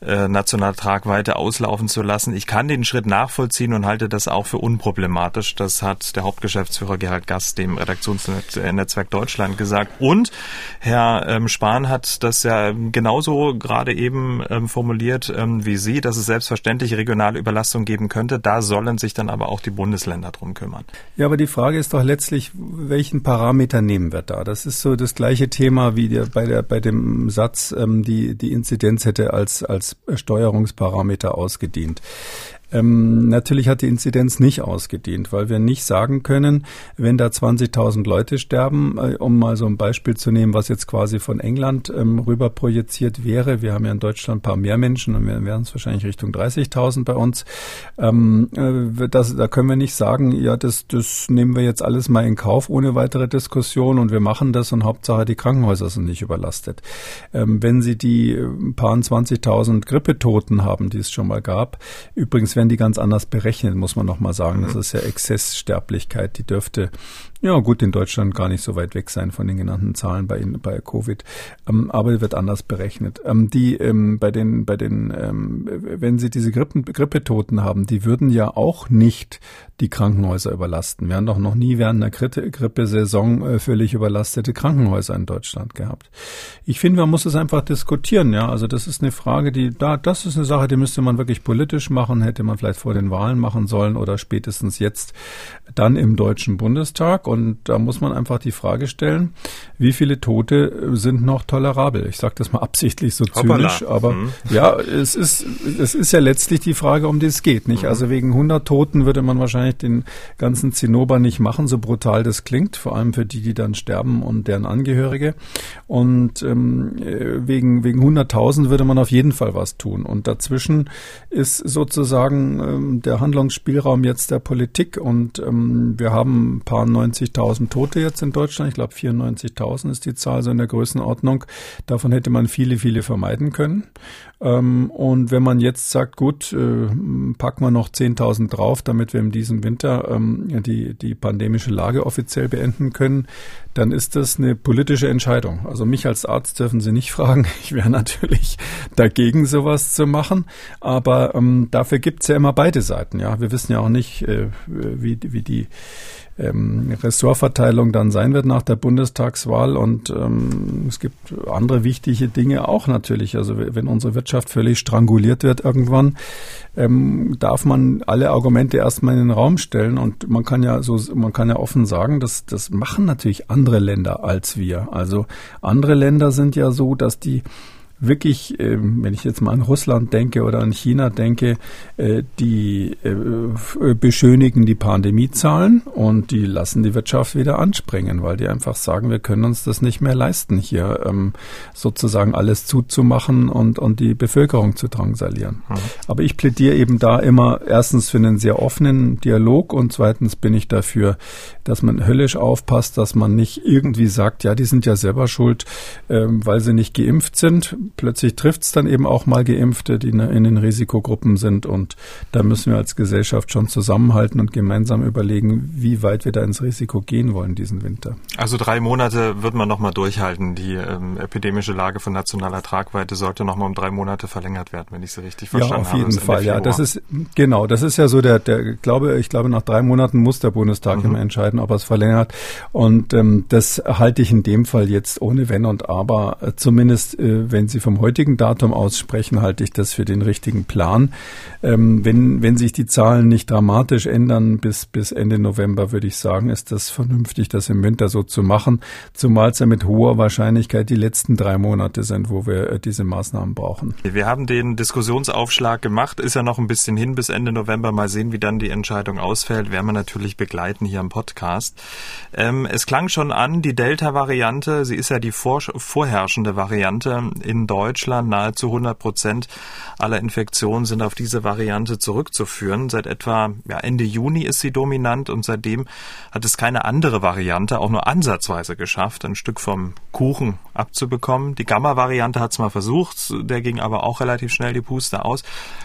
äh, national Tragweite auslaufen zu lassen. Ich kann den Schritt nachvollziehen und halte das auch für unproblematisch. Das hat der Hauptgeschäftsführer Gerhard Gast dem Redaktionsnetzwerk Deutschland gesagt. Und Herr ähm, Spahn hat das ja genauso gerade eben ähm, formuliert ähm, wie Sie, dass es selbstverständlich regionale Überlastung geben könnte. Da sollen sich dann aber auch die Bundesländer drum kümmern. Ja, aber die Frage ist doch letztlich, welchen Parameter nehmen wir da? Das ist so das gleiche Thema wie der, bei, der, bei dem Satz, ähm, die, die Inzidenz hätte als, als Steuerungsparameter ausgedient. Ähm, natürlich hat die Inzidenz nicht ausgedient, weil wir nicht sagen können, wenn da 20.000 Leute sterben, äh, um mal so ein Beispiel zu nehmen, was jetzt quasi von England ähm, rüber projiziert wäre. Wir haben ja in Deutschland ein paar mehr Menschen und wir werden es wahrscheinlich Richtung 30.000 bei uns. Ähm, äh, das, da können wir nicht sagen, ja, das, das nehmen wir jetzt alles mal in Kauf ohne weitere Diskussion und wir machen das und Hauptsache die Krankenhäuser sind nicht überlastet. Ähm, wenn Sie die äh, paar 20.000 Grippetoten haben, die es schon mal gab, übrigens werden die ganz anders berechnet, muss man noch mal sagen. Das ist ja Exzesssterblichkeit, die dürfte ja, gut, in Deutschland gar nicht so weit weg sein von den genannten Zahlen bei, bei Covid. Ähm, aber wird anders berechnet. Ähm, die ähm, bei den, bei den, ähm, wenn Sie diese Grippen, Grippetoten haben, die würden ja auch nicht die Krankenhäuser überlasten. Wir haben doch noch nie während einer Grippe, Grippesaison äh, völlig überlastete Krankenhäuser in Deutschland gehabt. Ich finde, man muss es einfach diskutieren. Ja, also das ist eine Frage, die da, das ist eine Sache, die müsste man wirklich politisch machen, hätte man vielleicht vor den Wahlen machen sollen oder spätestens jetzt dann im Deutschen Bundestag. Und da muss man einfach die Frage stellen, wie viele Tote sind noch tolerabel? Ich sage das mal absichtlich so zynisch, Hoppala. aber mhm. ja, es ist, es ist ja letztlich die Frage, um die es geht. Nicht? Mhm. Also wegen 100 Toten würde man wahrscheinlich den ganzen Zinnober nicht machen, so brutal das klingt, vor allem für die, die dann sterben und deren Angehörige. Und ähm, wegen, wegen 100.000 würde man auf jeden Fall was tun. Und dazwischen ist sozusagen ähm, der Handlungsspielraum jetzt der Politik. Und ähm, wir haben ein paar 90 90.000 Tote jetzt in Deutschland. Ich glaube 94.000 ist die Zahl so in der Größenordnung. Davon hätte man viele, viele vermeiden können. Ähm, und wenn man jetzt sagt, gut, äh, packen wir noch 10.000 drauf, damit wir in diesem Winter ähm, die, die pandemische Lage offiziell beenden können, dann ist das eine politische Entscheidung. Also mich als Arzt dürfen Sie nicht <laughs> fragen. Ich wäre natürlich dagegen, sowas zu machen. Aber ähm, dafür gibt es ja immer beide Seiten. Ja, wir wissen ja auch nicht, äh, wie, wie die ähm, Ressortverteilung dann sein wird nach der Bundestagswahl. Und ähm, es gibt andere wichtige Dinge auch natürlich. Also wenn unsere Wirtschaft völlig stranguliert wird irgendwann, ähm, darf man alle Argumente erstmal in den Raum stellen. Und man kann ja so, man kann ja offen sagen, dass das machen natürlich andere Länder als wir. Also andere Länder sind ja so, dass die wirklich, ähm, wenn ich jetzt mal an Russland denke oder an China denke, äh, die äh, beschönigen die Pandemiezahlen und die lassen die Wirtschaft wieder anspringen, weil die einfach sagen, wir können uns das nicht mehr leisten, hier ähm, sozusagen alles zuzumachen und, und die Bevölkerung zu drangsalieren. Mhm. Aber ich plädiere eben da immer erstens für einen sehr offenen Dialog und zweitens bin ich dafür, dass man höllisch aufpasst, dass man nicht irgendwie sagt, ja, die sind ja selber schuld, ähm, weil sie nicht geimpft sind plötzlich trifft es dann eben auch mal Geimpfte, die in den Risikogruppen sind. Und da müssen wir als Gesellschaft schon zusammenhalten und gemeinsam überlegen, wie weit wir da ins Risiko gehen wollen diesen Winter. Also drei Monate wird man noch mal durchhalten. Die ähm, epidemische Lage von nationaler Tragweite sollte noch mal um drei Monate verlängert werden, wenn ich Sie richtig verstanden habe. Ja, auf jeden Fall. Ja, das ist genau. Das ist ja so der, der glaube ich glaube nach drei Monaten muss der Bundestag mhm. immer entscheiden, ob er es verlängert. Und ähm, das halte ich in dem Fall jetzt ohne Wenn und Aber. Zumindest äh, wenn Sie sie vom heutigen Datum aussprechen, halte ich das für den richtigen Plan. Ähm, wenn, wenn sich die Zahlen nicht dramatisch ändern bis, bis Ende November, würde ich sagen, ist das vernünftig, das im Winter so zu machen, zumal es ja mit hoher Wahrscheinlichkeit die letzten drei Monate sind, wo wir äh, diese Maßnahmen brauchen. Wir haben den Diskussionsaufschlag gemacht, ist ja noch ein bisschen hin bis Ende November. Mal sehen, wie dann die Entscheidung ausfällt, werden wir natürlich begleiten hier im Podcast. Ähm, es klang schon an, die Delta-Variante, sie ist ja die vor, vorherrschende Variante in Deutschland. Nahezu 100 Prozent aller Infektionen sind auf diese Variante zurückzuführen. Seit etwa ja, Ende Juni ist sie dominant und seitdem hat es keine andere Variante auch nur ansatzweise geschafft, ein Stück vom Kuchen abzubekommen. Die Gamma-Variante hat es mal versucht, der ging aber auch relativ schnell die Puste aus.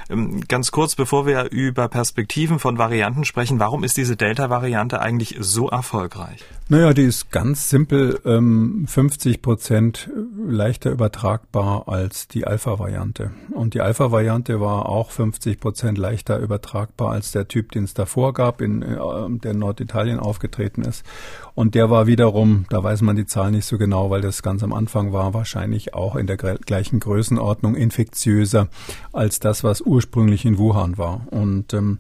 Ähm, ganz kurz, bevor wir über Perspektiven von Varianten sprechen, warum ist diese Delta-Variante eigentlich so erfolgreich? Naja, die ist ganz simpel ähm, 50 Prozent leichter übertragbar als die Alpha-Variante. Und die Alpha-Variante war auch 50 Prozent leichter übertragbar als der Typ, den es davor gab, in, äh, der in Norditalien aufgetreten ist. Und der war wiederum, da weiß man die Zahl nicht so genau, weil das ganz am Anfang war, wahrscheinlich auch in der gleichen Größenordnung infektiöser als das, was ursprünglich in Wuhan war. Und ähm,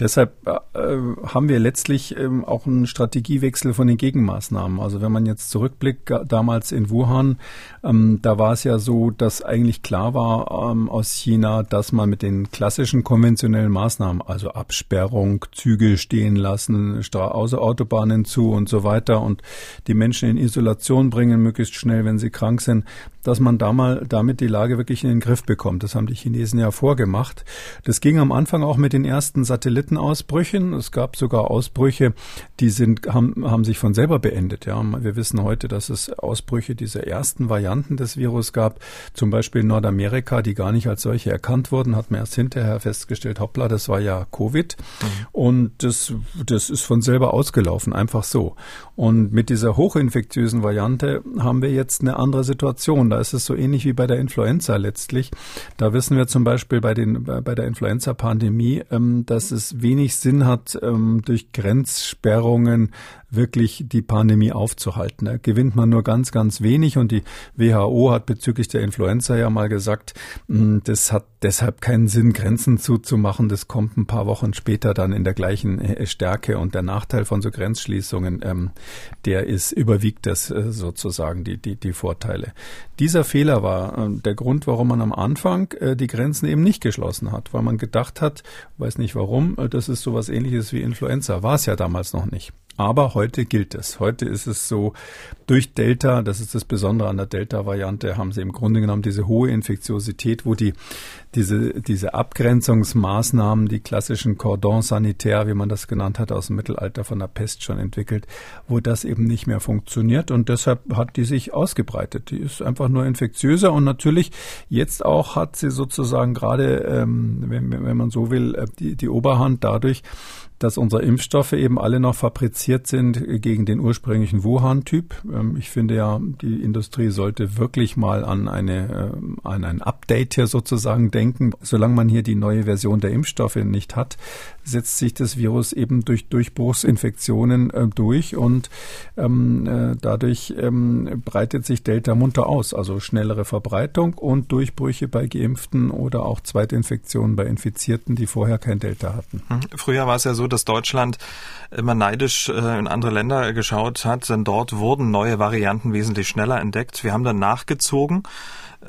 Deshalb äh, haben wir letztlich ähm, auch einen Strategiewechsel von den Gegenmaßnahmen. Also wenn man jetzt zurückblickt, damals in Wuhan, ähm, da war es ja so, dass eigentlich klar war ähm, aus China, dass man mit den klassischen konventionellen Maßnahmen, also Absperrung, Züge stehen lassen, Stra außer Autobahnen zu und so weiter und die Menschen in Isolation bringen, möglichst schnell, wenn sie krank sind, dass man da mal damit die Lage wirklich in den Griff bekommt. Das haben die Chinesen ja vorgemacht. Das ging am Anfang auch mit den ersten Satellitenausbrüchen. Es gab sogar Ausbrüche, die sind, haben, haben sich von selber beendet. Ja, wir wissen heute, dass es Ausbrüche dieser ersten Varianten des Virus gab. Zum Beispiel in Nordamerika, die gar nicht als solche erkannt wurden, hat man erst hinterher festgestellt, hoppla, das war ja Covid. Und das, das ist von selber ausgelaufen, einfach so. Und mit dieser hochinfektiösen Variante haben wir jetzt eine andere Situation. Da ist es so ähnlich wie bei der Influenza letztlich. Da wissen wir zum Beispiel bei, den, bei der Influenza-Pandemie, ähm, dass es wenig Sinn hat, ähm, durch Grenzsperrungen wirklich die Pandemie aufzuhalten. Da gewinnt man nur ganz, ganz wenig und die WHO hat bezüglich der Influenza ja mal gesagt, hm, das hat deshalb keinen Sinn, Grenzen zuzumachen. Das kommt ein paar Wochen später dann in der gleichen äh, Stärke und der Nachteil von so Grenzschließungen, ähm, der ist, überwiegt das äh, sozusagen die, die, die Vorteile. Dieser Fehler war äh, der Grund, warum man am Anfang die Grenzen eben nicht geschlossen hat, weil man gedacht hat, weiß nicht warum, das ist sowas ähnliches wie Influenza. War es ja damals noch nicht. Aber heute gilt es. Heute ist es so, durch Delta, das ist das Besondere an der Delta-Variante, haben sie im Grunde genommen diese hohe Infektiosität, wo die, diese, diese Abgrenzungsmaßnahmen, die klassischen Cordon sanitaire, wie man das genannt hat, aus dem Mittelalter von der Pest schon entwickelt, wo das eben nicht mehr funktioniert und deshalb hat die sich ausgebreitet. Die ist einfach nur infektiöser und natürlich jetzt auch hat sie sozusagen gerade, ähm, wenn, wenn man so will, äh, die, die Oberhand dadurch, dass unsere Impfstoffe eben alle noch fabriziert sind gegen den ursprünglichen Wuhan-Typ. Ähm, ich finde ja, die Industrie sollte wirklich mal an eine, äh, an ein Update hier sozusagen denken. Solange man hier die neue Version der Impfstoffe nicht hat, setzt sich das Virus eben durch Durchbruchsinfektionen äh, durch und ähm, äh, dadurch ähm, breitet sich Delta munter aus. Also schnellere Verbreitung und Durchbrüche bei Geimpften oder auch Zweitinfektionen bei Infizierten, die vorher kein Delta hatten. Hm. Früher war es ja so, dass Deutschland immer neidisch äh, in andere Länder geschaut hat, denn dort wurden neue Varianten wesentlich schneller entdeckt. Wir haben dann nachgezogen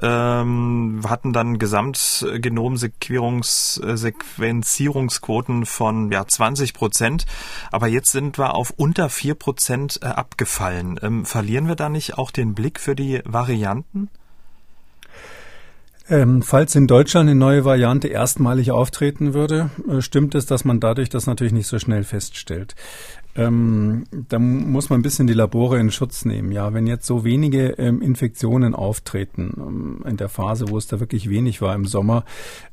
ähm, hatten dann Gesamtgenomsequenzierungsquoten äh, von ja 20 Prozent, aber jetzt sind wir auf unter vier Prozent äh, abgefallen. Ähm, verlieren wir da nicht auch den Blick für die Varianten? Ähm, falls in Deutschland eine neue Variante erstmalig auftreten würde, äh, stimmt es, dass man dadurch das natürlich nicht so schnell feststellt. Ähm, da muss man ein bisschen die Labore in Schutz nehmen. Ja, wenn jetzt so wenige ähm, Infektionen auftreten ähm, in der Phase, wo es da wirklich wenig war im Sommer,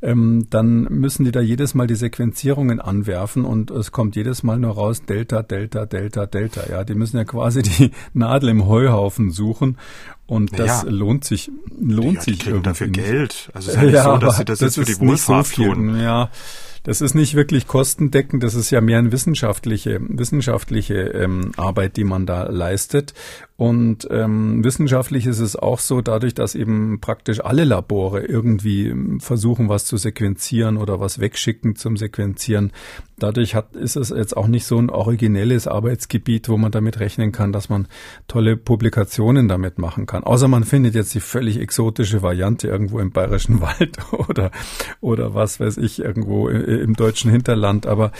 ähm, dann müssen die da jedes Mal die Sequenzierungen anwerfen und es kommt jedes Mal nur raus Delta, Delta, Delta, Delta. Ja, die müssen ja quasi die <laughs> Nadel im Heuhaufen suchen und das ja. lohnt sich, lohnt ja, sich die kriegen dafür Geld. Also es ist ja nicht ja, so, dass sie das, das jetzt für die Wohlfahrt so tun. Ja, Das ist nicht wirklich kostendeckend, das ist ja mehr eine wissenschaftliche, wissenschaftliche ähm, Arbeit, die man da leistet. Und ähm, wissenschaftlich ist es auch so, dadurch, dass eben praktisch alle Labore irgendwie versuchen, was zu sequenzieren oder was wegschicken zum Sequenzieren. Dadurch hat, ist es jetzt auch nicht so ein originelles Arbeitsgebiet, wo man damit rechnen kann, dass man tolle Publikationen damit machen kann. Außer man findet jetzt die völlig exotische Variante irgendwo im Bayerischen <laughs> Wald oder, oder was weiß ich, irgendwo im deutschen Hinterland. Aber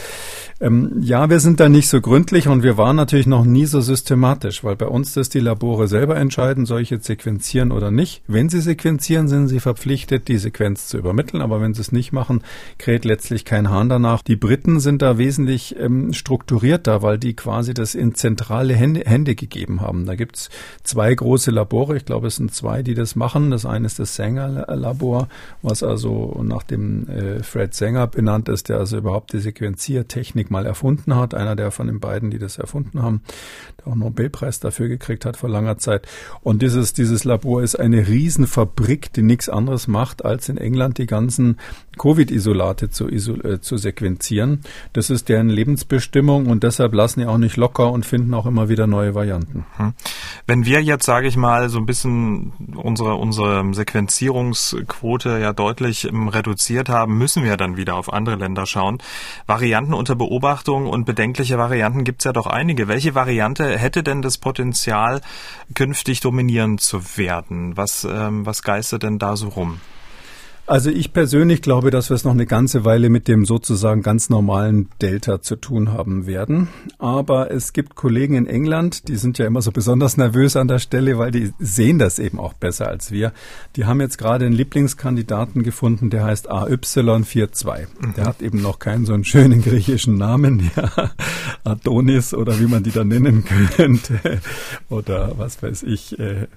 ähm, ja, wir sind da nicht so gründlich und wir waren natürlich noch nie so systematisch, weil bei uns das die Labore selber entscheiden, jetzt sequenzieren oder nicht. Wenn sie sequenzieren, sind sie verpflichtet, die Sequenz zu übermitteln, aber wenn sie es nicht machen, kräht letztlich kein Hahn danach. Die Briten sind da wesentlich ähm, strukturierter, weil die quasi das in zentrale Hände, Hände gegeben haben. Da gibt's zwei große Labore, ich glaube, es sind zwei, die das machen. Das eine ist das Sanger-Labor, was also nach dem äh, Fred Sanger benannt ist, der also überhaupt die Sequenziertechnik mal erfunden hat. Einer der von den beiden, die das erfunden haben, der auch einen Nobelpreis dafür gekriegt hat vor langer Zeit. Und dieses, dieses Labor ist eine Riesenfabrik, die nichts anderes macht, als in England die ganzen Covid-Isolate zu, äh, zu sequenzieren. Das ist deren Lebensbestimmung und deshalb lassen die auch nicht locker und finden auch immer wieder neue Varianten. Mhm. Wenn wir jetzt, sage ich mal, so ein bisschen unsere, unsere Sequenzierungsquote ja deutlich ähm, reduziert haben, müssen wir dann wieder auf andere Länder schauen. Varianten unter Beobachtung und bedenkliche Varianten gibt es ja doch einige. Welche Variante hätte denn das Potenzial, künftig dominierend zu werden? Was, ähm, was geistert denn da so rum? Also ich persönlich glaube, dass wir es noch eine ganze Weile mit dem sozusagen ganz normalen Delta zu tun haben werden. Aber es gibt Kollegen in England, die sind ja immer so besonders nervös an der Stelle, weil die sehen das eben auch besser als wir. Die haben jetzt gerade einen Lieblingskandidaten gefunden, der heißt AY42. Mhm. Der hat eben noch keinen so einen schönen griechischen Namen, <laughs> ja, Adonis oder wie man die da nennen <laughs> könnte. Oder was weiß ich, äh,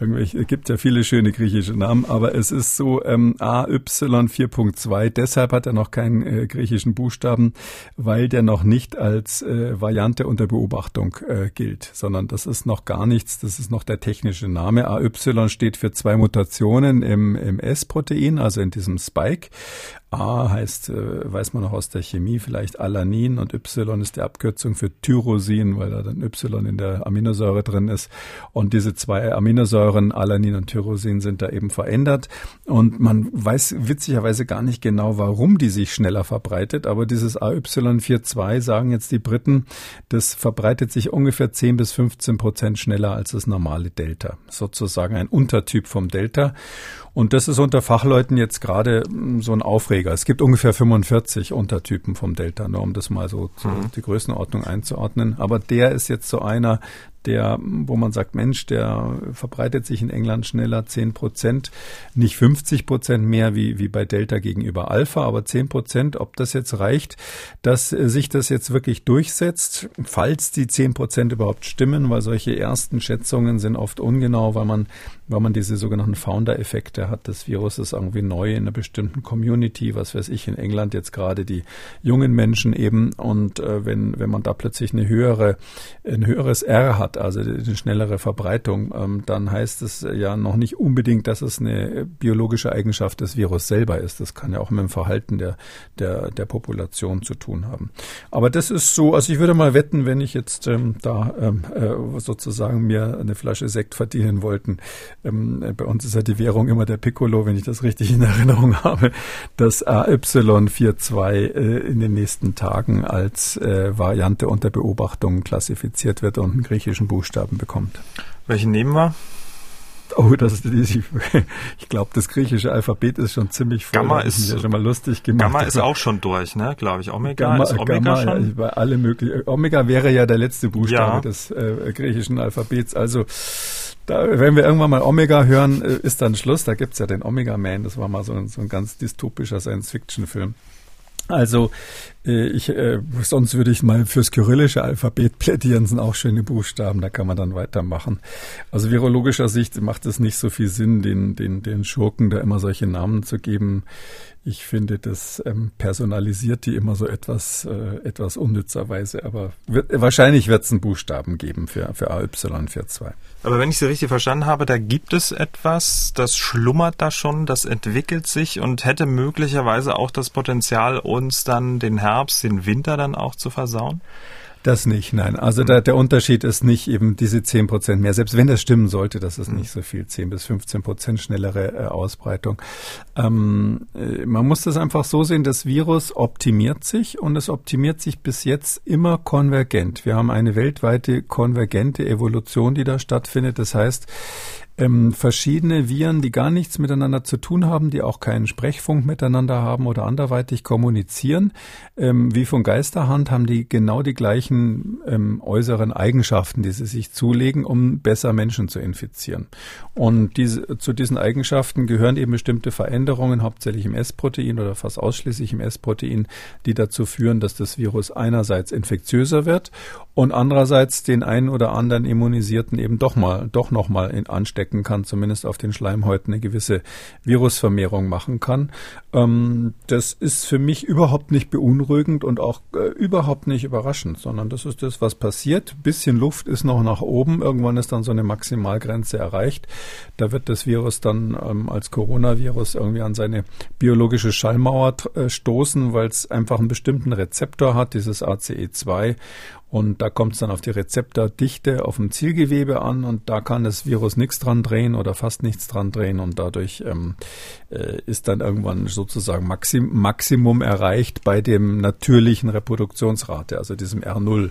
irgendwelche, es gibt ja viele schöne griechische Namen, aber es ist so ähm, AY 4.2, deshalb hat er noch keinen äh, griechischen Buchstaben, weil der noch nicht als äh, Variante unter Beobachtung äh, gilt, sondern das ist noch gar nichts, das ist noch der technische Name. AY steht für zwei Mutationen im, im S-Protein, also in diesem Spike. A heißt, äh, weiß man noch aus der Chemie, vielleicht Alanin und Y ist die Abkürzung für Tyrosin, weil da dann Y in der Aminosäure drin ist. Und diese zwei Aminosäuren, Alanin und Tyrosin, sind da eben verändert. Und man weiß witzigerweise gar nicht genau, warum die sich schneller verbreitet. Aber dieses AY42, sagen jetzt die Briten, das verbreitet sich ungefähr 10 bis 15 Prozent schneller als das normale Delta. Sozusagen ein Untertyp vom Delta. Und das ist unter Fachleuten jetzt gerade hm, so ein Aufreger. Es gibt ungefähr 45 Untertypen vom Delta, nur um das mal so zu, mhm. die Größenordnung einzuordnen. Aber der ist jetzt so einer, der, wo man sagt, Mensch, der verbreitet sich in England schneller 10 Prozent, nicht 50 Prozent mehr wie, wie bei Delta gegenüber Alpha, aber 10 Prozent, ob das jetzt reicht, dass sich das jetzt wirklich durchsetzt, falls die 10 Prozent überhaupt stimmen, weil solche ersten Schätzungen sind oft ungenau, weil man, weil man diese sogenannten Founder-Effekte hat. Das Virus ist irgendwie neu in einer bestimmten Community, was weiß ich, in England jetzt gerade die jungen Menschen eben. Und äh, wenn, wenn man da plötzlich eine höhere, ein höheres R hat, hat, also eine schnellere Verbreitung, ähm, dann heißt es ja noch nicht unbedingt, dass es eine biologische Eigenschaft des Virus selber ist. Das kann ja auch mit dem Verhalten der, der, der Population zu tun haben. Aber das ist so, also ich würde mal wetten, wenn ich jetzt ähm, da ähm, äh, sozusagen mir eine Flasche Sekt verdienen wollten, ähm, bei uns ist ja die Währung immer der Piccolo, wenn ich das richtig in Erinnerung habe, dass AY42 äh, in den nächsten Tagen als äh, Variante unter Beobachtung klassifiziert wird und einen griechischen griechischen Buchstaben bekommt. Welchen nehmen wir? Oh, das ist <laughs> ich, ich glaube, das griechische Alphabet ist schon ziemlich voll. Gamma ist ja schon mal lustig gemacht. Gamma ist auch schon durch, ne? Glaube ich. Omega Gamma, ist Omega Gamma, schon. Ja, alle möglichen. Omega wäre ja der letzte Buchstabe ja. des äh, griechischen Alphabets. Also da, wenn wir irgendwann mal Omega hören, äh, ist dann Schluss. Da gibt's ja den Omega Man. Das war mal so ein, so ein ganz dystopischer Science-Fiction-Film. Also Äh, ich, äh, sonst würde ich mal fürs kyrillische Alphabet plädieren, sind auch schöne Buchstaben, da kann man dann weitermachen. Also virologischer Sicht macht es nicht so viel Sinn, den, den, den Schurken da immer solche Namen zu geben. Ich finde, das ähm, personalisiert die immer so etwas, äh, etwas unnützerweise, aber wird, wahrscheinlich wird es einen Buchstaben geben für, für AY, für 2. Aber wenn ich Sie richtig verstanden habe, da gibt es etwas, das schlummert da schon, das entwickelt sich und hätte möglicherweise auch das Potenzial, uns dann den Herbst, den Winter dann auch zu versauen? Das nicht, nein. Also der, der Unterschied ist nicht eben diese 10 Prozent mehr. Selbst wenn das stimmen sollte, das ist nicht so viel, 10 bis 15 Prozent schnellere äh, Ausbreitung. Ähm, äh, man muss das einfach so sehen, das Virus optimiert sich und es optimiert sich bis jetzt immer konvergent. Wir haben eine weltweite konvergente Evolution, die da stattfindet. Das heißt, ähm, verschiedene Viren, die gar nichts miteinander zu tun haben, die auch keinen Sprechfunk miteinander haben oder anderweitig kommunizieren, ähm, wie von Geisterhand haben die genau die gleichen ähm, äußeren Eigenschaften, die sie sich zulegen, um besser Menschen zu infizieren. Und diese, zu diesen Eigenschaften gehören eben bestimmte Veränderungen, hauptsächlich im S-Protein oder fast ausschließlich im S-Protein, die dazu führen, dass das Virus einerseits infektiöser wird und andererseits den einen oder anderen Immunisierten eben doch mal, doch noch mal in anstecken kann, zumindest auf den Schleimhäuten eine gewisse Virusvermehrung machen kann. Ähm, das ist für mich überhaupt nicht beunruhigend und auch äh, überhaupt nicht überraschend, sondern das ist das, was passiert. Bisschen Luft ist noch nach oben. Irgendwann ist dann so eine Maximalgrenze erreicht. Da wird das Virus dann ähm, als Coronavirus irgendwie an seine biologische Schallmauer äh, stoßen, weil es einfach einen bestimmten Rezeptor hat, dieses ACE2 und da kommt es dann auf die Rezeptordichte auf dem Zielgewebe an und da kann das Virus nichts dran drehen oder fast nichts dran drehen und dadurch ähm, äh, ist dann irgendwann sozusagen Maxim Maximum erreicht bei dem natürlichen Reproduktionsrate, also diesem R0.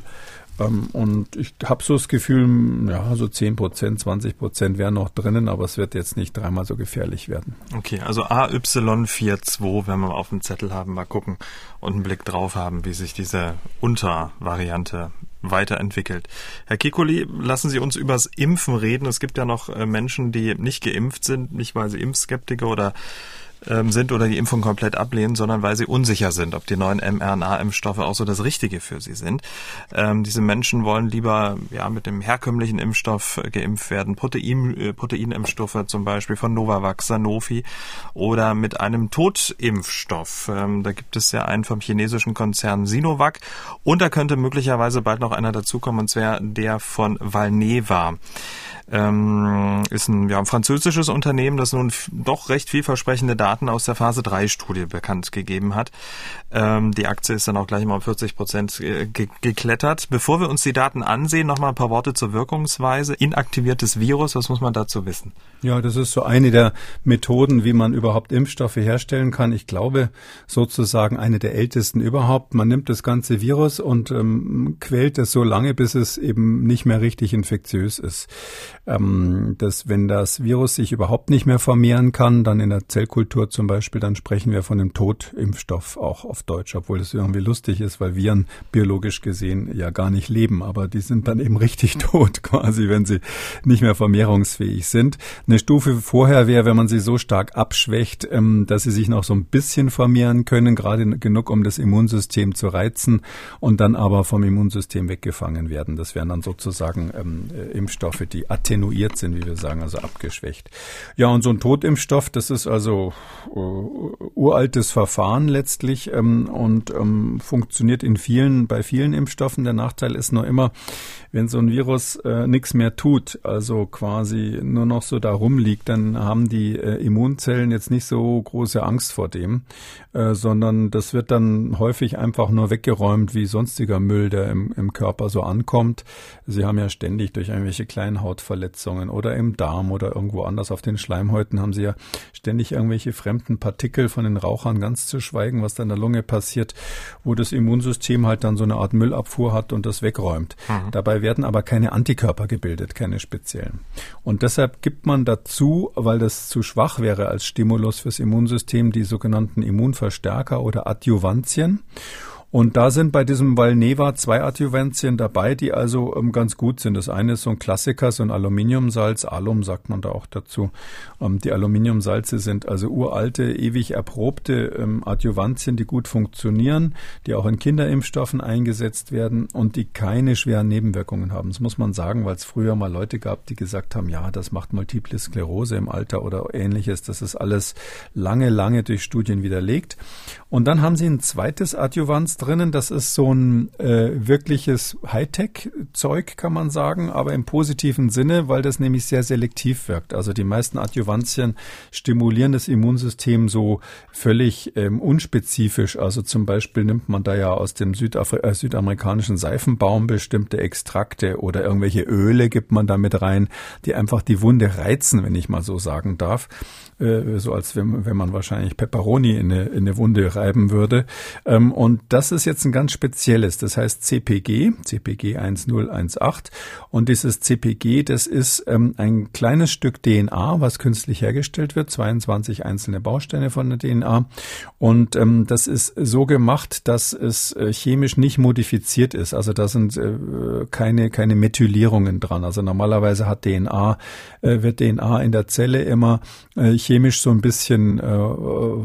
Ähm, und ich habe so das Gefühl, ja, so 10 Prozent, 20 Prozent wären noch drinnen, aber es wird jetzt nicht dreimal so gefährlich werden. Okay, also AY42 wenn wir auf dem Zettel haben, mal gucken und einen Blick drauf haben, wie sich diese Untervariante weiterentwickelt. Herr Kikuli, lassen Sie uns übers Impfen reden. Es gibt ja noch äh, Menschen, die nicht geimpft sind, nicht weil sie Impfskeptiker oder ähm, sind oder die Impfung komplett ablehnen, sondern weil sie unsicher sind, ob die neuen mRNA-Impfstoffe auch so das Richtige für sie sind. Ähm, diese Menschen wollen lieber ja mit dem herkömmlichen Impfstoff geimpft werden, Protein, äh, Proteinimpfstoffe zum Beispiel von Novavax, Sanofi oder mit einem Totimpfstoff. Ähm, da gibt es ja einen vom chinesischen Konzern Sinovac und da könnte möglicherweise bald noch einer dazukommen, und zwar der von Valneva ähm, ist ein, ja, ein französisches Unternehmen, das nun doch recht vielversprechende Daten aus der Phase 3 Studie bekannt gegeben hat. Ähm, die Aktie ist dann auch gleich mal um 40 Prozent äh, ge geklettert. Bevor wir uns die Daten ansehen, noch mal ein paar Worte zur Wirkungsweise. Inaktiviertes Virus, was muss man dazu wissen? Ja, das ist so eine der Methoden, wie man überhaupt Impfstoffe herstellen kann. Ich glaube, sozusagen eine der ältesten überhaupt. Man nimmt das ganze Virus und ähm, quält es so lange, bis es eben nicht mehr richtig infektiös ist ähm, dass wenn das Virus sich überhaupt nicht mehr vermehren kann, dann in der Zellkultur zum Beispiel, dann sprechen wir von einem Totimpfstoff auch auf Deutsch, obwohl das irgendwie lustig ist, weil Viren biologisch gesehen ja gar nicht leben, aber die sind dann eben richtig <laughs> tot quasi, wenn sie nicht mehr vermehrungsfähig sind. Eine Stufe vorher wäre, wenn man sie so stark abschwächt, ähm, dass sie sich noch so ein bisschen vermehren können, gerade genug, um das Immunsystem zu reizen und dann aber vom Immunsystem weggefangen werden. Das wären dann sozusagen ähm, äh, Impfstoffe, die attenuieren attenuiert sind, wie wir sagen, also abgeschwächt. Ja, und so ein Totimpfstoff, das ist also uh, uraltes Verfahren letztlich ähm, und ähm, funktioniert in vielen, bei vielen Impfstoffen. Der Nachteil ist nur immer, wenn so ein Virus äh, nichts mehr tut, also quasi nur noch so da rumliegt, dann haben die äh, Immunzellen jetzt nicht so große Angst vor dem, äh, sondern das wird dann häufig einfach nur weggeräumt wie sonstiger Müll, der im, im Körper so ankommt. Sie haben ja ständig durch irgendwelche kleinen Hautverletzungen oder im Darm oder irgendwo anders auf den Schleimhäuten haben sie ja ständig irgendwelche fremden Partikel von den Rauchern ganz zu schweigen, was da in der Lunge passiert, wo das Immunsystem halt dann so eine Art Müllabfuhr hat und das wegräumt. Mhm. Dabei werden aber keine Antikörper gebildet, keine speziellen. Und deshalb gibt man dazu, weil das zu schwach wäre als Stimulus fürs Immunsystem, die sogenannten Immunverstärker oder Adjuvantien. Und da sind bei diesem Valneva zwei Adjuvantien dabei, die also ähm, ganz gut sind. Das eine ist so ein Klassiker, so ein Aluminiumsalz. Alum sagt man da auch dazu. Ähm, die Aluminiumsalze sind also uralte, ewig erprobte ähm, Adjuvantien, die gut funktionieren, die auch in Kinderimpfstoffen eingesetzt werden und die keine schweren Nebenwirkungen haben. Das muss man sagen, weil es früher mal Leute gab, die gesagt haben, ja, das macht Multiple Sklerose im Alter oder ähnliches. Das ist alles lange, lange durch Studien widerlegt. Und dann haben sie ein zweites Adjuvans drinnen. Das ist so ein äh, wirkliches Hightech-Zeug, kann man sagen, aber im positiven Sinne, weil das nämlich sehr selektiv wirkt. Also die meisten Adjuvantien stimulieren das Immunsystem so völlig ähm, unspezifisch. Also zum Beispiel nimmt man da ja aus dem Südafri äh, südamerikanischen Seifenbaum bestimmte Extrakte oder irgendwelche Öle gibt man da mit rein, die einfach die Wunde reizen, wenn ich mal so sagen darf. Äh, so als wenn, wenn man wahrscheinlich Peperoni in eine, in eine Wunde reiben würde. Ähm, und das ist jetzt ein ganz spezielles, das heißt CPG, CPG 1018. Und dieses CPG, das ist ähm, ein kleines Stück DNA, was künstlich hergestellt wird, 22 einzelne Bausteine von der DNA. Und ähm, das ist so gemacht, dass es äh, chemisch nicht modifiziert ist. Also da sind äh, keine, keine Methylierungen dran. Also normalerweise hat DNA, äh, wird DNA in der Zelle immer äh, chemisch so ein bisschen äh,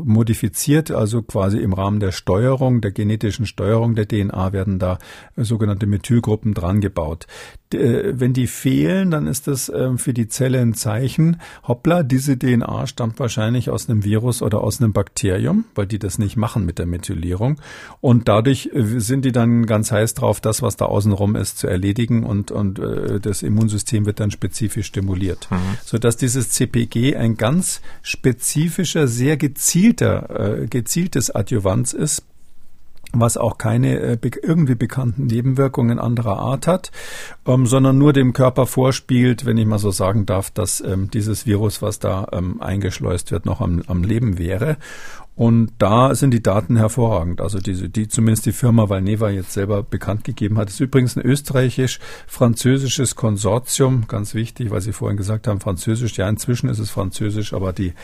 modifiziert, also quasi im Rahmen der Steuerung, der genetischen Steuerung der DNA werden da äh, sogenannte Methylgruppen dran gebaut. Äh, wenn die fehlen, dann ist das ähm, für die Zelle ein Zeichen, hoppla, diese DNA stammt wahrscheinlich aus einem Virus oder aus einem Bakterium, weil die das nicht machen mit der Methylierung. Und dadurch äh, sind die dann ganz heiß drauf, das, was da außenrum ist, zu erledigen und, und das Immunsystem wird dann spezifisch stimuliert. Mhm. Sodass dieses CPG ein ganz spezifischer, sehr gezielter, gezieltes Adjuvanz ist, was auch keine äh, irgendwie bekannten Nebenwirkungen anderer Art hat, ähm, sondern nur dem Körper vorspielt, wenn ich mal so sagen darf, dass ähm, dieses Virus, was da ähm, eingeschleust wird, noch am, am Leben wäre. Und da sind die Daten hervorragend. Also diese, die zumindest die Firma Valneva jetzt selber bekannt gegeben hat. Das ist übrigens ein österreichisch-französisches Konsortium. Ganz wichtig, weil Sie vorhin gesagt haben, Französisch. Ja, inzwischen ist es Französisch, aber die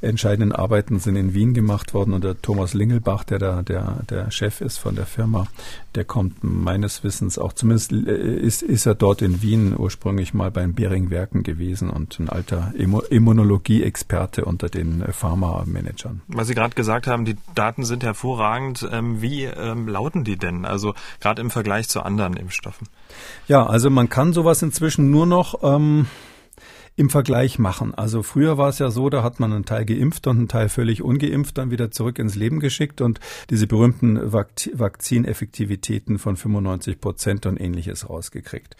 entscheidenden Arbeiten sind in Wien gemacht worden. Und der Thomas Lingelbach, der da, der, der Chef ist von der Firma, der kommt meines Wissens auch, zumindest äh, ist, ist er dort in Wien ursprünglich mal bei den Bering-Werken gewesen und ein alter Immunologie-Experte unter den Pharma-Managern. Was Sie gerade gesagt haben, die Daten sind hervorragend. Ähm, wie ähm, lauten die denn? Also gerade im Vergleich zu anderen Impfstoffen. Ja, also man kann sowas inzwischen nur noch ähm, im Vergleich machen. Also früher war es ja so, da hat man einen Teil geimpft und einen Teil völlig ungeimpft dann wieder zurück ins Leben geschickt und diese berühmten Vakzineffektivitäten von 95 Prozent und ähnliches rausgekriegt.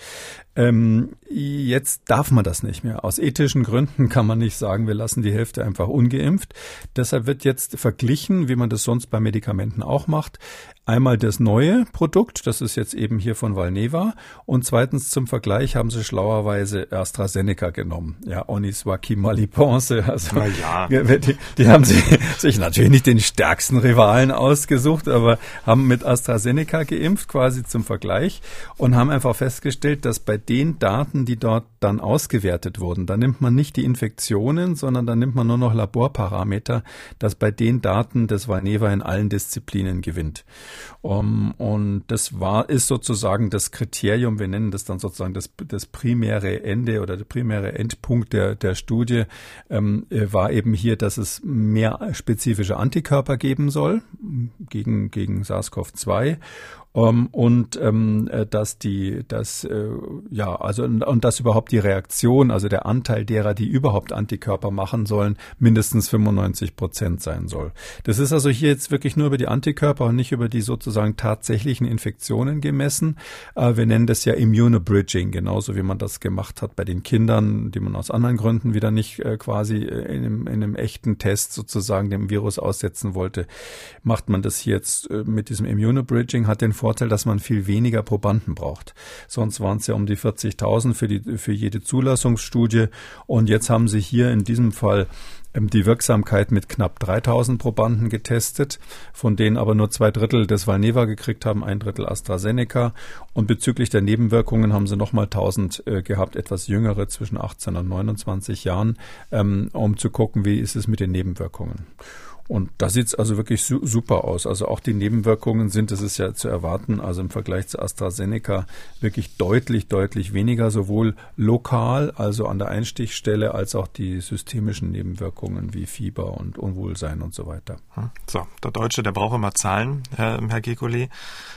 Ähm, jetzt darf man das nicht mehr. Aus ethischen Gründen kann man nicht sagen, wir lassen die Hälfte einfach ungeimpft. Deshalb wird jetzt verglichen, wie man das sonst bei Medikamenten auch macht, Einmal das neue Produkt, das ist jetzt eben hier von Valneva. Und zweitens zum Vergleich haben sie schlauerweise AstraZeneca genommen. Ja, Oniswaki Maliponce. Also, Na ja. <laughs> die, die haben sie, sich natürlich nicht den stärksten Rivalen ausgesucht, aber haben mit AstraZeneca geimpft, quasi zum Vergleich. Und haben einfach festgestellt, dass bei den Daten, die dort dann ausgewertet wurden, da nimmt man nicht die Infektionen, sondern da nimmt man nur noch Laborparameter, dass bei den Daten das Valneva in allen Disziplinen gewinnt. Um, und das war, ist sozusagen das Kriterium, wir nennen das dann sozusagen das, das primäre Ende oder der primäre Endpunkt der, der Studie, ähm, äh, war eben hier, dass es mehr spezifische Antikörper geben soll gegen, gegen SARS-CoV-2 um, ähm, und ähm, äh, dass die, dass äh, ja, also und, und dass überhaupt die Reaktion, also der Anteil derer, die überhaupt Antikörper machen sollen, mindestens 95 Prozent sein soll. Das ist also hier jetzt wirklich nur über die Antikörper und nicht über die sozusagen tatsächlichen Infektionen gemessen. Äh, wir nennen das ja Immunobridging, genauso wie man das gemacht hat bei den Kindern, die man aus anderen Gründen wieder nicht äh, quasi äh, in einem, in einem echten Test sozusagen dem Virus aussetzen wollte. Macht man das hier jetzt äh, mit diesem Immunobridging, hat den Vorteil, dass man viel weniger Probanden braucht. Sonst waren es ja um die 40.000 für, für jede Zulassungsstudie. Und jetzt haben sie hier in diesem Fall ähm, die Wirksamkeit mit knapp 3000 Probanden getestet, von denen aber nur zwei Drittel des Valneva gekriegt haben, ein Drittel AstraZeneca. Und bezüglich der Nebenwirkungen haben sie nochmal 1000 äh, gehabt, etwas jüngere zwischen 18 und 29 Jahren, ähm, um zu gucken, wie ist es mit den Nebenwirkungen. Und da sieht's also wirklich su super aus. Also auch die Nebenwirkungen sind, das ist ja zu erwarten, also im Vergleich zu AstraZeneca wirklich deutlich, deutlich weniger, sowohl lokal, also an der Einstichstelle, als auch die systemischen Nebenwirkungen wie Fieber und Unwohlsein und so weiter. Hm. So, der Deutsche, der braucht immer Zahlen, Herr, Herr Gekoli,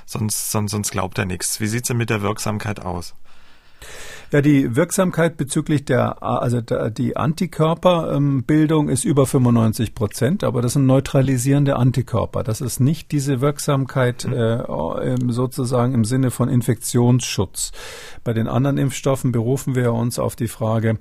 sonst, sonst, sonst glaubt er nichts. Wie sieht's denn mit der Wirksamkeit aus? Ja, die Wirksamkeit bezüglich der, also die Antikörperbildung ist über 95 Prozent, aber das sind neutralisierende Antikörper. Das ist nicht diese Wirksamkeit mhm. äh, sozusagen im Sinne von Infektionsschutz. Bei den anderen Impfstoffen berufen wir uns auf die Frage,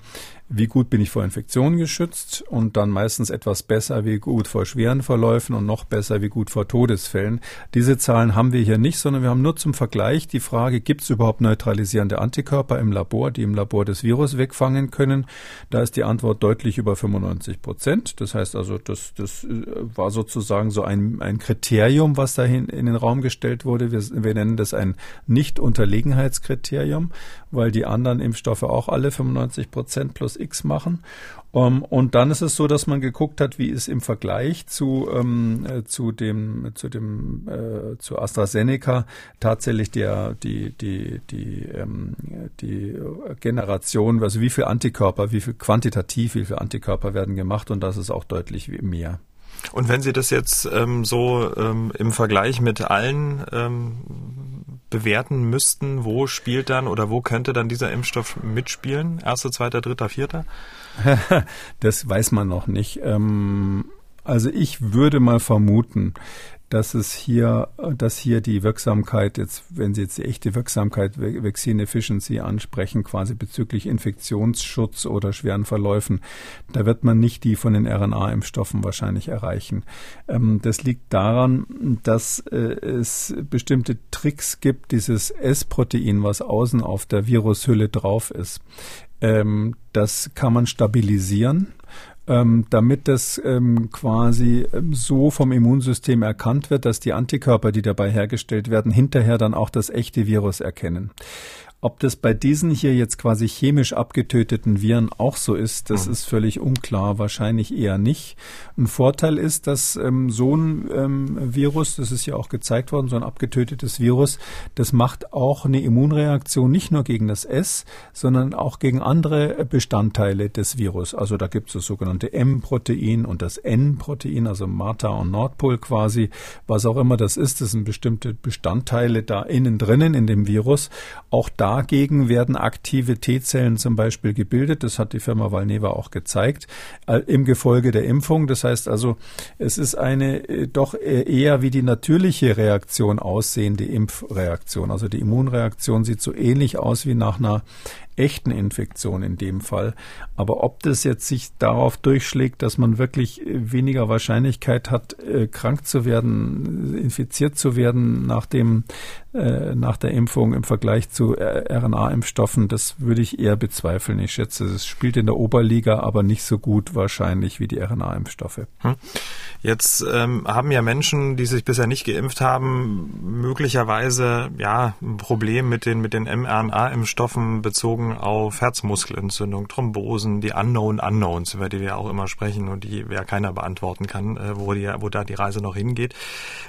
wie gut bin ich vor Infektionen geschützt und dann meistens etwas besser, wie gut vor schweren Verläufen und noch besser, wie gut vor Todesfällen. Diese Zahlen haben wir hier nicht, sondern wir haben nur zum Vergleich die Frage, gibt es überhaupt neutralisierende Antikörper im Labor, die im Labor das Virus wegfangen können? Da ist die Antwort deutlich über 95 Prozent. Das heißt also, das, das äh, war sozusagen so ein, ein Kriterium, was dahin in den Raum gestellt wurde. Wir, wir nennen das ein Nicht-Unterlegenheitskriterium, weil die anderen Impfstoffe auch alle 95 Prozent plus X machen. Um, ähm, und dann ist es so, dass man geguckt hat, wie ist im Vergleich zu, ähm, äh, zu dem, zu dem, äh, zu AstraZeneca tatsächlich der, die, die, die, ähm, die Generation, also wie viel Antikörper, wie viel quantitativ, wie viel Antikörper werden gemacht und das ist auch deutlich mehr. Und wenn Sie das jetzt ähm, so ähm, im Vergleich mit allen ähm, bewerten müssten, wo spielt dann oder wo könnte dann dieser Impfstoff mitspielen? Erster, zweiter, dritter, vierter? <laughs> das weiß man noch nicht. Ähm, also ich würde mal vermuten, dass es hier, dass hier die Wirksamkeit jetzt, wenn Sie jetzt die echte Wirksamkeit Vaccine Efficiency ansprechen, quasi bezüglich Infektionsschutz oder schweren Verläufen, da wird man nicht die von den RNA-Impfstoffen wahrscheinlich erreichen. Ähm, das liegt daran, dass äh, es bestimmte Tricks gibt, dieses S-Protein, was außen auf der Virushülle drauf ist. Ähm, das kann man stabilisieren ähm, damit das ähm, quasi ähm, so vom Immunsystem erkannt wird, dass die Antikörper, die dabei hergestellt werden, hinterher dann auch das echte Virus erkennen. Ob das bei diesen hier jetzt quasi chemisch abgetöteten Viren auch so ist, das mhm. ist völlig unklar. Wahrscheinlich eher nicht. Ein Vorteil ist, dass ähm, so ein ähm, Virus, das ist ja auch gezeigt worden, so ein abgetötetes Virus, das macht auch eine Immunreaktion nicht nur gegen das S, sondern auch gegen andere Bestandteile des Virus. Also da gibt es das sogenannte M-Protein und das N-Protein, also Martha und Nordpol quasi, was auch immer das ist. Das sind bestimmte Bestandteile da innen drinnen in dem Virus. Auch da dagegen werden aktive T-Zellen zum Beispiel gebildet. Das hat die Firma Valneva auch gezeigt äh, im Gefolge der Impfung. Das heißt also, es ist eine äh, doch äh, eher wie die natürliche Reaktion aussehende Impfreaktion. Also die Immunreaktion sieht so ähnlich aus wie nach einer echten Infektion in dem Fall. Aber ob das jetzt sich darauf durchschlägt, dass man wirklich weniger Wahrscheinlichkeit hat, krank zu werden, infiziert zu werden nach dem, äh, nach der Impfung im Vergleich zu äh, RNA-Impfstoffen, das würde ich eher bezweifeln. Ich schätze, es spielt in der Oberliga, aber nicht so gut wahrscheinlich wie die RNA-Impfstoffe. Hm. Jetzt ähm, haben ja Menschen, die sich bisher nicht geimpft haben, möglicherweise ja ein Problem mit den mit den mRNA-Impfstoffen bezogen auf Herzmuskelentzündung, Thrombosen, die Unknown Unknowns, über die wir auch immer sprechen und die ja keiner beantworten kann, äh, wo, die, wo da die Reise noch hingeht.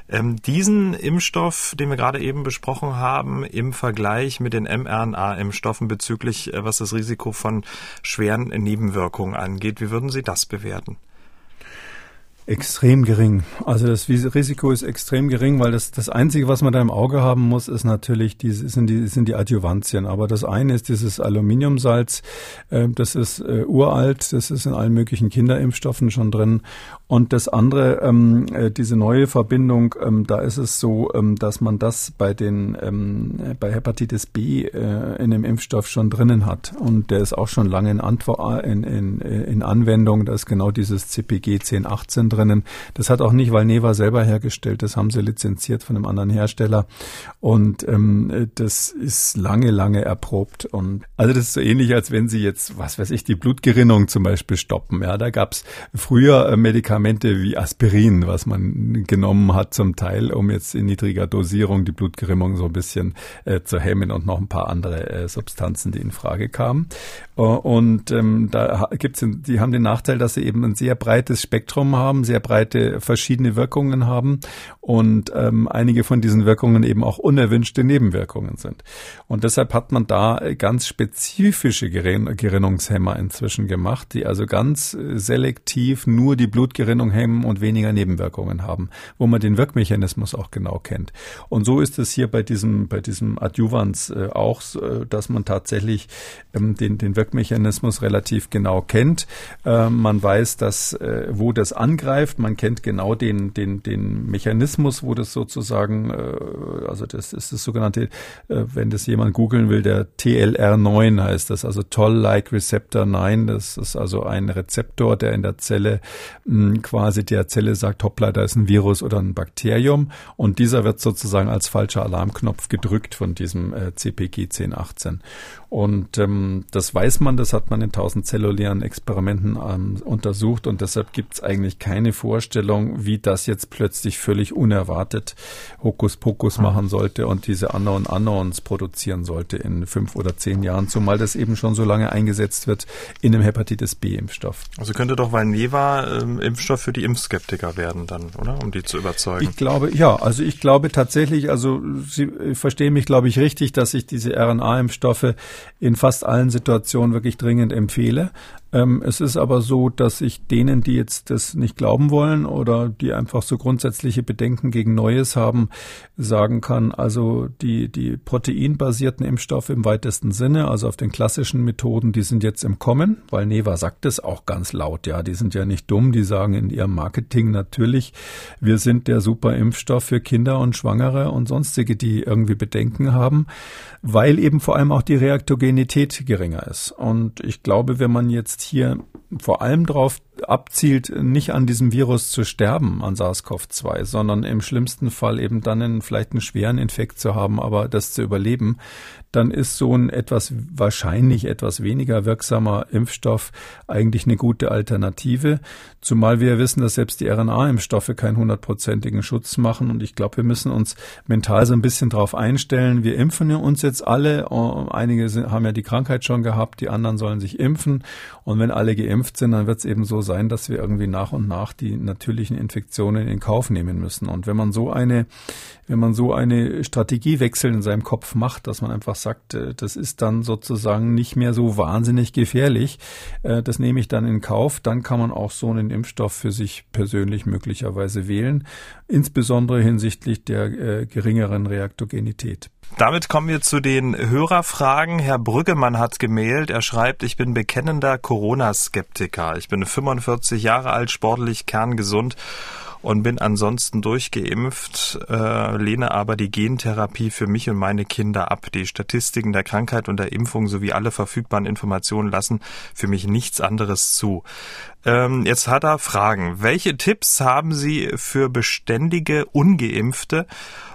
Ähm, diesen Impfstoff, den wir gerade eben besprochen haben, im Vergleich mit den mRNA-Impfstoffen bezüglich, äh, was das Risiko von schweren Nebenwirkungen angeht, wie würden Sie das bewerten? Extrem gering. Also das Risiko ist extrem gering, weil das, das Einzige, was man da im Auge haben muss, ist natürlich, die, sind, die, sind die Adjuvantien. Aber das eine ist dieses Aluminiumsalz, äh, das ist äh, uralt, das ist in allen möglichen Kinderimpfstoffen schon drin. Und das andere, ähm, äh, diese neue Verbindung, ähm, da ist es so, ähm, dass man das bei den ähm, bei Hepatitis B äh, in dem Impfstoff schon drinnen hat. Und der ist auch schon lange in, Antwort, in, in, in Anwendung. Da ist genau dieses CPG 1018 drinnen. Das hat auch nicht Valneva selber hergestellt, das haben sie lizenziert von einem anderen Hersteller. Und ähm, das ist lange, lange erprobt. Und also das ist so ähnlich, als wenn sie jetzt, was weiß ich, die Blutgerinnung zum Beispiel stoppen. Ja, da gab's früher äh, Medikamente, Medikamente wie Aspirin, was man genommen hat zum Teil, um jetzt in niedriger Dosierung die Blutgerimmung so ein bisschen äh, zu hemmen und noch ein paar andere äh, Substanzen, die in Frage kamen. Uh, und ähm, da gibt's, die haben den Nachteil, dass sie eben ein sehr breites Spektrum haben, sehr breite verschiedene Wirkungen haben und ähm, einige von diesen Wirkungen eben auch unerwünschte Nebenwirkungen sind. Und deshalb hat man da ganz spezifische Gerinnungshemmer inzwischen gemacht, die also ganz äh, selektiv nur die Blutgerinnung hemmen und weniger Nebenwirkungen haben, wo man den Wirkmechanismus auch genau kennt. Und so ist es hier bei diesem, bei diesem Adjuvans äh, auch, äh, dass man tatsächlich ähm, den, den Wirkmechanismus relativ genau kennt. Äh, man weiß, dass, äh, wo das angreift, man kennt genau den, den, den Mechanismus, wo das sozusagen, äh, also das ist das sogenannte, äh, wenn das jemand googeln will, der TLR9 heißt das, also Toll-like Receptor 9, das ist also ein Rezeptor, der in der Zelle mh, quasi der Zelle sagt, hoppla, da ist ein Virus oder ein Bakterium und dieser wird sozusagen als falscher Alarmknopf gedrückt von diesem äh, CPG 1018. Und ähm, das weiß man, das hat man in tausend zellulären Experimenten ähm, untersucht und deshalb gibt es eigentlich keine Vorstellung, wie das jetzt plötzlich völlig unerwartet Hokuspokus mhm. machen sollte und diese Unknown Unknowns produzieren sollte in fünf oder zehn Jahren, zumal das eben schon so lange eingesetzt wird in einem Hepatitis B-Impfstoff. Also könnte doch Valneva ähm, Impfstoff für die Impfskeptiker werden dann, oder? Um die zu überzeugen. Ich glaube, ja, also ich glaube tatsächlich, also Sie verstehen mich, glaube ich, richtig, dass ich diese RNA-Impfstoffe in fast allen Situationen wirklich dringend empfehle. Ähm, es ist aber so, dass ich denen, die jetzt das nicht glauben wollen oder die einfach so grundsätzliche Bedenken gegen Neues haben, sagen kann, also die, die proteinbasierten Impfstoffe im weitesten Sinne, also auf den klassischen Methoden, die sind jetzt im Kommen, weil Neva sagt es auch ganz laut, ja, die sind ja nicht dumm, die sagen in ihrem Marketing natürlich, wir sind der super Impfstoff für Kinder und Schwangere und sonstige, die irgendwie Bedenken haben, weil eben vor allem auch die Reaktogenität geringer ist. Und ich glaube, wenn man jetzt hier vor allem darauf abzielt, nicht an diesem Virus zu sterben, an SARS-CoV-2, sondern im schlimmsten Fall eben dann einen, vielleicht einen schweren Infekt zu haben, aber das zu überleben, dann ist so ein etwas, wahrscheinlich etwas weniger wirksamer Impfstoff eigentlich eine gute Alternative. Zumal wir wissen, dass selbst die RNA-Impfstoffe keinen hundertprozentigen Schutz machen. Und ich glaube, wir müssen uns mental so ein bisschen darauf einstellen. Wir impfen uns jetzt alle. Einige haben ja die Krankheit schon gehabt, die anderen sollen sich impfen. Und wenn alle geimpft sind, dann wird es eben so sein, dass wir irgendwie nach und nach die natürlichen Infektionen in Kauf nehmen müssen. Und wenn man so eine, wenn man so eine Strategiewechsel in seinem Kopf macht, dass man einfach sagt, äh, das ist dann sozusagen nicht mehr so wahnsinnig gefährlich, äh, das nehme ich dann in Kauf, dann kann man auch so einen Impfstoff für sich persönlich möglicherweise wählen, insbesondere hinsichtlich der äh, geringeren Reaktogenität. Damit kommen wir zu den Hörerfragen. Herr Brüggemann hat gemailt. Er schreibt, ich bin bekennender Corona-Skeptiker. Ich bin 45 Jahre alt, sportlich, kerngesund und bin ansonsten durchgeimpft, äh, lehne aber die Gentherapie für mich und meine Kinder ab. Die Statistiken der Krankheit und der Impfung sowie alle verfügbaren Informationen lassen für mich nichts anderes zu. Ähm, jetzt hat er Fragen. Welche Tipps haben Sie für beständige Ungeimpfte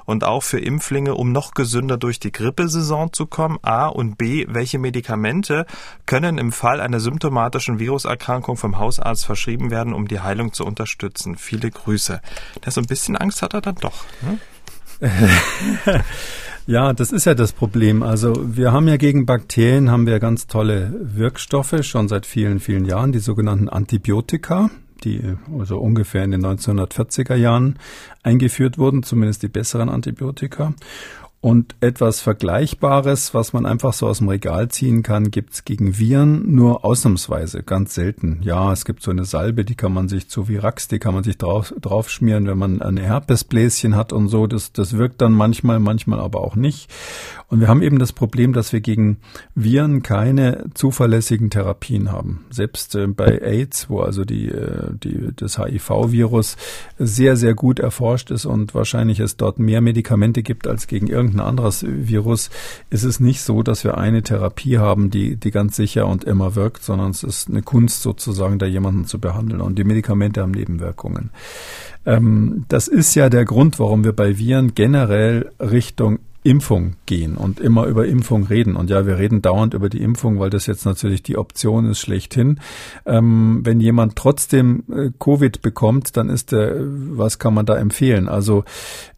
und auch für Impflinge, um noch gesünder durch die Grippesaison zu kommen? A und B, welche Medikamente können im Fall einer symptomatischen Viruserkrankung vom Hausarzt verschrieben werden, um die Heilung zu unterstützen? Viele Grüße. Der so ein bisschen Angst hat er dann doch. Hm? <laughs> Ja, das ist ja das Problem. Also wir haben ja gegen Bakterien haben wir ganz tolle Wirkstoffe schon seit vielen, vielen Jahren, die sogenannten Antibiotika, die also ungefähr in den 1940er Jahren eingeführt wurden, zumindest die besseren Antibiotika. Und etwas Vergleichbares, was man einfach so aus dem Regal ziehen kann, gibt's gegen Viren nur ausnahmsweise, ganz selten. Ja, es gibt so eine Salbe, die kann man sich zu Virax, die kann man sich drauf, draufschmieren, wenn man eine Herpesbläschen hat und so. Das, das wirkt dann manchmal, manchmal aber auch nicht. Und wir haben eben das Problem, dass wir gegen Viren keine zuverlässigen Therapien haben. Selbst äh, bei AIDS, wo also die, äh, die, das HIV-Virus sehr, sehr gut erforscht ist und wahrscheinlich es dort mehr Medikamente gibt als gegen irgendein irgendein anderes Virus, ist es nicht so, dass wir eine Therapie haben, die, die ganz sicher und immer wirkt, sondern es ist eine Kunst sozusagen, da jemanden zu behandeln. Und die Medikamente haben Nebenwirkungen. Ähm, das ist ja der Grund, warum wir bei Viren generell Richtung Impfung gehen und immer über Impfung reden. Und ja, wir reden dauernd über die Impfung, weil das jetzt natürlich die Option ist schlechthin. Ähm, wenn jemand trotzdem äh, Covid bekommt, dann ist der, was kann man da empfehlen? Also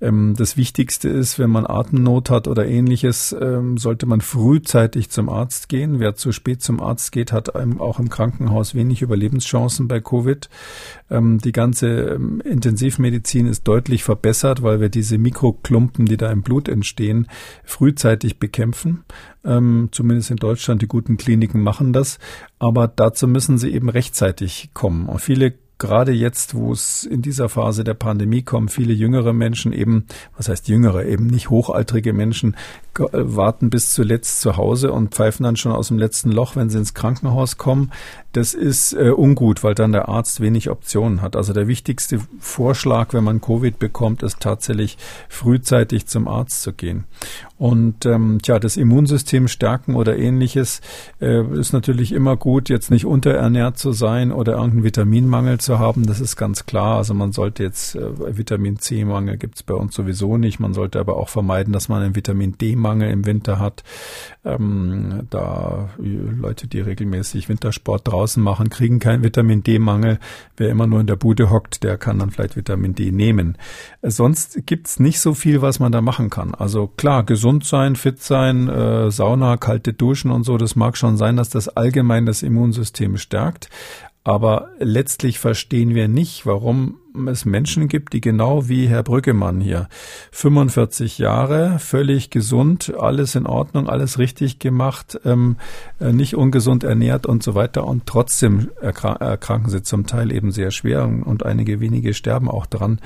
ähm, das Wichtigste ist, wenn man Atemnot hat oder ähnliches, ähm, sollte man frühzeitig zum Arzt gehen. Wer zu spät zum Arzt geht, hat auch im Krankenhaus wenig Überlebenschancen bei Covid. Ähm, die ganze ähm, Intensivmedizin ist deutlich verbessert, weil wir diese Mikroklumpen, die da im Blut entstehen, frühzeitig bekämpfen. Ähm, zumindest in Deutschland, die guten Kliniken machen das. Aber dazu müssen sie eben rechtzeitig kommen. Und viele gerade jetzt, wo es in dieser Phase der Pandemie kommen, viele jüngere Menschen eben, was heißt jüngere, eben nicht hochaltrige Menschen, warten bis zuletzt zu Hause und pfeifen dann schon aus dem letzten Loch, wenn sie ins Krankenhaus kommen. Das ist äh, ungut, weil dann der Arzt wenig Optionen hat. Also der wichtigste Vorschlag, wenn man Covid bekommt, ist tatsächlich frühzeitig zum Arzt zu gehen. Und ähm, tja, das Immunsystem stärken oder ähnliches äh, ist natürlich immer gut, jetzt nicht unterernährt zu sein oder irgendeinen Vitaminmangel zu haben. Das ist ganz klar. Also man sollte jetzt äh, Vitamin C-Mangel gibt's bei uns sowieso nicht. Man sollte aber auch vermeiden, dass man einen Vitamin D-Mangel im Winter hat. Ähm, da Leute, die regelmäßig Wintersport draußen draußen machen, kriegen keinen Vitamin D-Mangel. Wer immer nur in der Bude hockt, der kann dann vielleicht Vitamin D nehmen. Sonst gibt's nicht so viel, was man da machen kann. Also klar, gesund sein, fit sein, äh, Sauna, kalte Duschen und so, das mag schon sein, dass das allgemein das Immunsystem stärkt. Aber letztlich verstehen wir nicht, warum es Menschen gibt, die genau wie Herr Brüggemann hier 45 Jahre, völlig gesund, alles in Ordnung, alles richtig gemacht, ähm, äh, nicht ungesund ernährt und so weiter und trotzdem erkranken sie zum Teil eben sehr schwer und einige wenige sterben auch dran.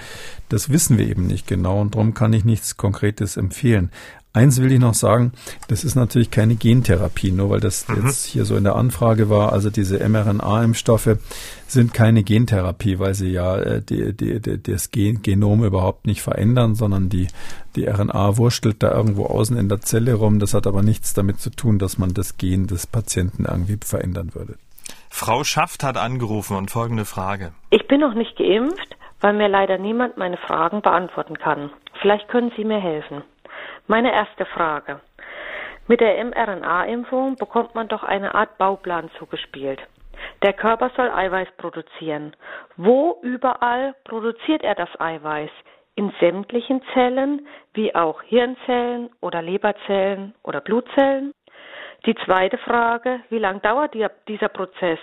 Das wissen wir eben nicht genau und darum kann ich nichts Konkretes empfehlen. Eins will ich noch sagen, das ist natürlich keine Gentherapie, nur weil das mhm. jetzt hier so in der Anfrage war. Also diese mRNA-Impfstoffe sind keine Gentherapie, weil sie ja äh, die, die, die, das Gen Genom überhaupt nicht verändern, sondern die, die RNA wurstelt da irgendwo außen in der Zelle rum. Das hat aber nichts damit zu tun, dass man das Gen des Patienten irgendwie verändern würde. Frau Schaft hat angerufen und folgende Frage. Ich bin noch nicht geimpft, weil mir leider niemand meine Fragen beantworten kann. Vielleicht können Sie mir helfen. Meine erste Frage. Mit der mRNA-Impfung bekommt man doch eine Art Bauplan zugespielt. Der Körper soll Eiweiß produzieren. Wo überall produziert er das Eiweiß? In sämtlichen Zellen, wie auch Hirnzellen oder Leberzellen oder Blutzellen? Die zweite Frage, wie lang dauert dieser Prozess?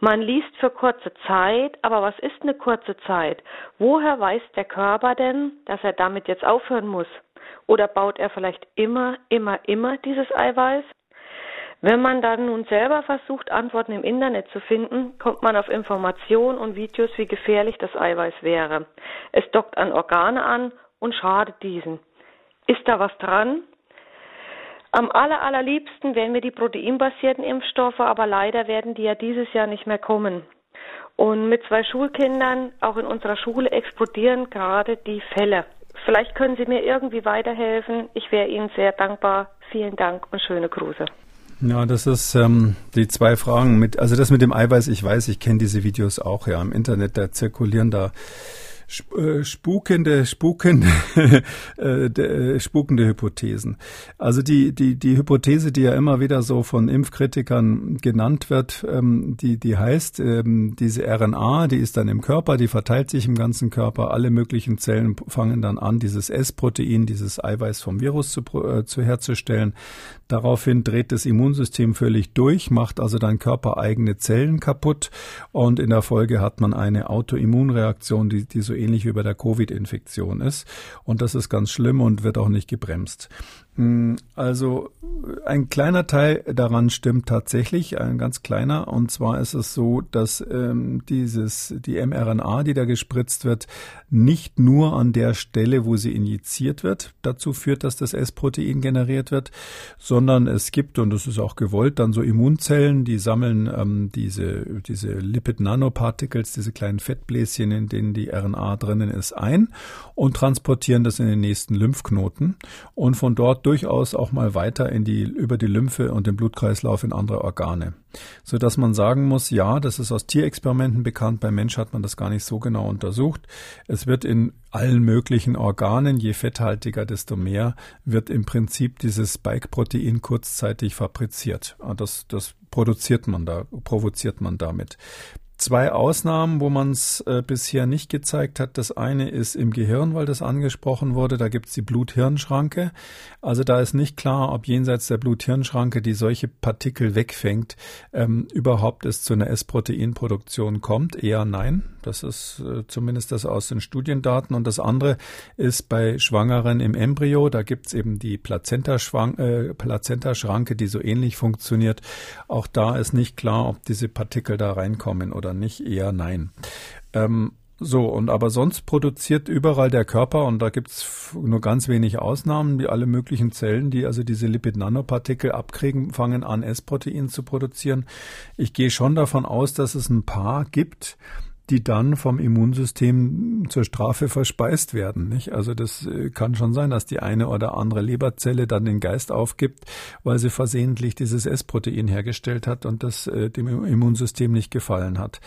Man liest für kurze Zeit, aber was ist eine kurze Zeit? Woher weiß der Körper denn, dass er damit jetzt aufhören muss? Oder baut er vielleicht immer, immer, immer dieses Eiweiß? Wenn man dann nun selber versucht, Antworten im Internet zu finden, kommt man auf Informationen und Videos, wie gefährlich das Eiweiß wäre. Es dockt an Organe an und schadet diesen. Ist da was dran? Am aller, allerliebsten wären mir die proteinbasierten Impfstoffe, aber leider werden die ja dieses Jahr nicht mehr kommen. Und mit zwei Schulkindern, auch in unserer Schule, explodieren gerade die Fälle. Vielleicht können Sie mir irgendwie weiterhelfen. Ich wäre Ihnen sehr dankbar. Vielen Dank und schöne Grüße. Ja, das ist ähm, die zwei Fragen mit, also das mit dem Eiweiß, ich weiß, ich kenne diese Videos auch ja im Internet, da zirkulieren da spukende, spukende, <laughs> äh, äh, spukende Hypothesen. Also die, die, die Hypothese, die ja immer wieder so von Impfkritikern genannt wird, ähm, die, die heißt, ähm, diese RNA, die ist dann im Körper, die verteilt sich im ganzen Körper, alle möglichen Zellen fangen dann an, dieses S-Protein, dieses Eiweiß vom Virus zu, zu herzustellen. Daraufhin dreht das Immunsystem völlig durch, macht also dann körpereigene Zellen kaputt und in der Folge hat man eine Autoimmunreaktion, die, die so ähnlich wie bei der Covid-Infektion ist. Und das ist ganz schlimm und wird auch nicht gebremst. Hm, also ein kleiner Teil daran stimmt tatsächlich, ein ganz kleiner. Und zwar ist es so, dass ähm, dieses die mRNA, die da gespritzt wird, nicht nur an der Stelle, wo sie injiziert wird, dazu führt, dass das S-Protein generiert wird, sondern es gibt und das ist auch gewollt dann so Immunzellen, die sammeln ähm, diese diese Lipid Nanoparticles, diese kleinen Fettbläschen, in denen die RNA drinnen ist, ein und transportieren das in den nächsten Lymphknoten und von dort durchaus auch mal weiter in die, über die Lymphe und den Blutkreislauf in andere Organe. So dass man sagen muss, ja, das ist aus Tierexperimenten bekannt, beim Mensch hat man das gar nicht so genau untersucht. Es wird in allen möglichen Organen, je fetthaltiger, desto mehr, wird im Prinzip dieses Spike-Protein kurzzeitig fabriziert. Das, das produziert man da, provoziert man damit zwei Ausnahmen, wo man es äh, bisher nicht gezeigt hat. Das eine ist im Gehirn, weil das angesprochen wurde. Da gibt es die Blut-Hirn-Schranke. Also da ist nicht klar, ob jenseits der Blut-Hirn-Schranke, die solche Partikel wegfängt, ähm, überhaupt es zu einer S-Proteinproduktion kommt. Eher nein. Das ist äh, zumindest das aus den Studiendaten. Und das andere ist bei Schwangeren im Embryo. Da gibt es eben die Plazentaschranke, äh, Plazentaschranke, die so ähnlich funktioniert. Auch da ist nicht klar, ob diese Partikel da reinkommen oder nicht. Eher nein. Ähm, so, und aber sonst produziert überall der Körper, und da gibt's nur ganz wenig Ausnahmen, wie alle möglichen Zellen, die also diese Lipid-Nanopartikel abkriegen, fangen an, S-Protein zu produzieren. Ich gehe schon davon aus, dass es ein paar gibt, die dann vom Immunsystem zur Strafe verspeist werden. Nicht? Also das äh, kann schon sein, dass die eine oder andere Leberzelle dann den Geist aufgibt, weil sie versehentlich dieses S-Protein hergestellt hat und das äh, dem Immunsystem nicht gefallen hat.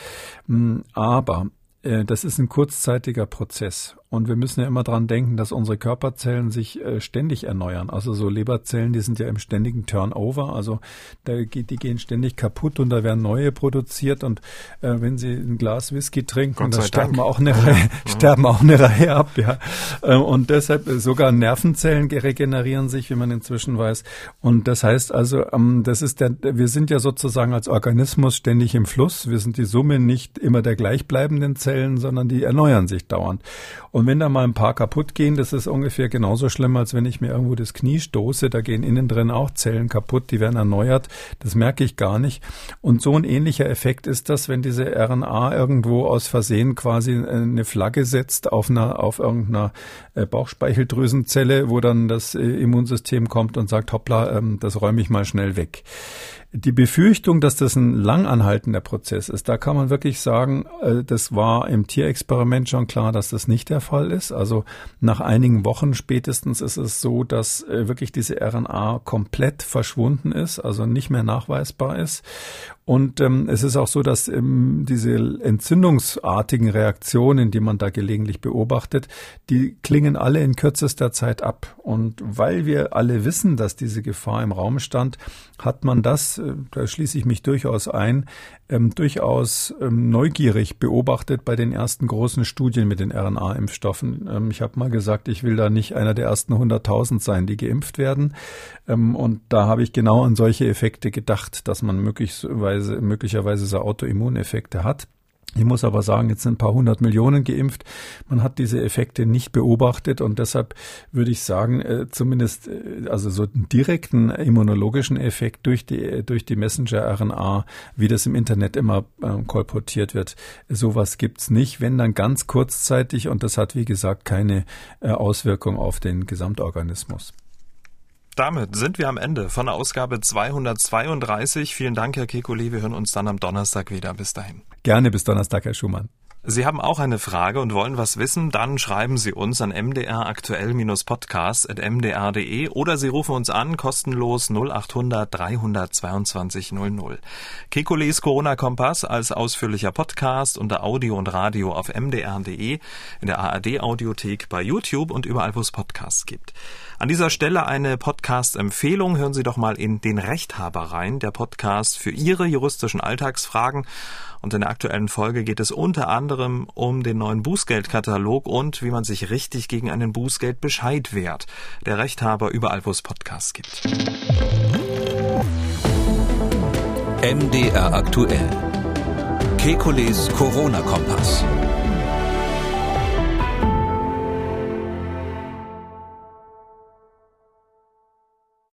Hm, aber äh, das ist ein kurzzeitiger Prozess. Und wir müssen ja immer dran denken, dass unsere Körperzellen sich äh, ständig erneuern. Also so Leberzellen, die sind ja im ständigen Turnover. Also da geht, die gehen ständig kaputt und da werden neue produziert. Und äh, wenn Sie ein Glas Whisky trinken, dann sterben auch eine Reihe, <laughs> sterben auch eine Reihe ab. Ja. Äh, und deshalb äh, sogar Nervenzellen regenerieren sich, wie man inzwischen weiß. Und das heißt also, ähm, das ist der, wir sind ja sozusagen als Organismus ständig im Fluss. Wir sind die Summe nicht immer der gleichbleibenden Zellen, sondern die erneuern sich dauernd. Und und wenn da mal ein paar kaputt gehen, das ist ungefähr genauso schlimm, als wenn ich mir irgendwo das Knie stoße. Da gehen innen drin auch Zellen kaputt, die werden erneuert. Das merke ich gar nicht. Und so ein ähnlicher Effekt ist das, wenn diese RNA irgendwo aus Versehen quasi eine Flagge setzt auf einer, auf irgendeiner äh, Bauchspeicheldrüsenzelle, wo dann das äh, Immunsystem kommt und sagt, hoppla, ähm, das räume ich mal schnell weg. Die Befürchtung, dass das ein langanhaltender Prozess ist, da kann man wirklich sagen, äh, das war im Tierexperiment schon klar, dass das nicht der Fall ist. Also nach einigen Wochen spätestens ist es so, dass äh, wirklich diese RNA komplett verschwunden ist, also nicht mehr nachweisbar ist. Und ähm, es ist auch so, dass ähm, diese entzündungsartigen Reaktionen, die man da gelegentlich beobachtet, die klingen alle in kürzester Zeit ab. Und weil wir alle wissen, dass diese Gefahr im Raum stand, hat man das, äh, da schließe ich mich durchaus ein, ähm, durchaus ähm, neugierig beobachtet bei den ersten großen Studien mit den RNA-Impfstoffen. Ähm, ich habe mal gesagt, ich will da nicht einer der ersten 100.000 sein, die geimpft werden. Ähm, und da habe ich genau an solche Effekte gedacht, dass man möglicherweise, möglicherweise so Autoimmuneffekte hat. Ich muss aber sagen, jetzt sind ein paar hundert Millionen geimpft. Man hat diese Effekte nicht beobachtet und deshalb würde ich sagen, äh, zumindest äh, also so einen direkten immunologischen Effekt durch die durch die Messenger-RNA, wie das im Internet immer äh, kolportiert wird, sowas gibt's nicht. Wenn dann ganz kurzzeitig und das hat wie gesagt keine äh, Auswirkung auf den Gesamtorganismus. Damit sind wir am Ende von der Ausgabe 232. Vielen Dank, Herr Kekulé. Wir hören uns dann am Donnerstag wieder. Bis dahin. Gerne bis Donnerstag, Herr Schumann. Sie haben auch eine Frage und wollen was wissen? Dann schreiben Sie uns an mdraktuell-podcast.mdr.de oder Sie rufen uns an, kostenlos 0800 322 00. Kekules Corona-Kompass als ausführlicher Podcast unter Audio und Radio auf mdr.de, in der ARD-Audiothek, bei YouTube und überall, wo es Podcasts gibt. An dieser Stelle eine Podcast-Empfehlung. Hören Sie doch mal in den Rechthaber rein, der Podcast für Ihre juristischen Alltagsfragen. Und in der aktuellen Folge geht es unter anderem um den neuen Bußgeldkatalog und wie man sich richtig gegen einen Bußgeldbescheid wehrt. Der Rechthaber überall, wo es Podcasts gibt. MDR aktuell. Kekules Corona-Kompass.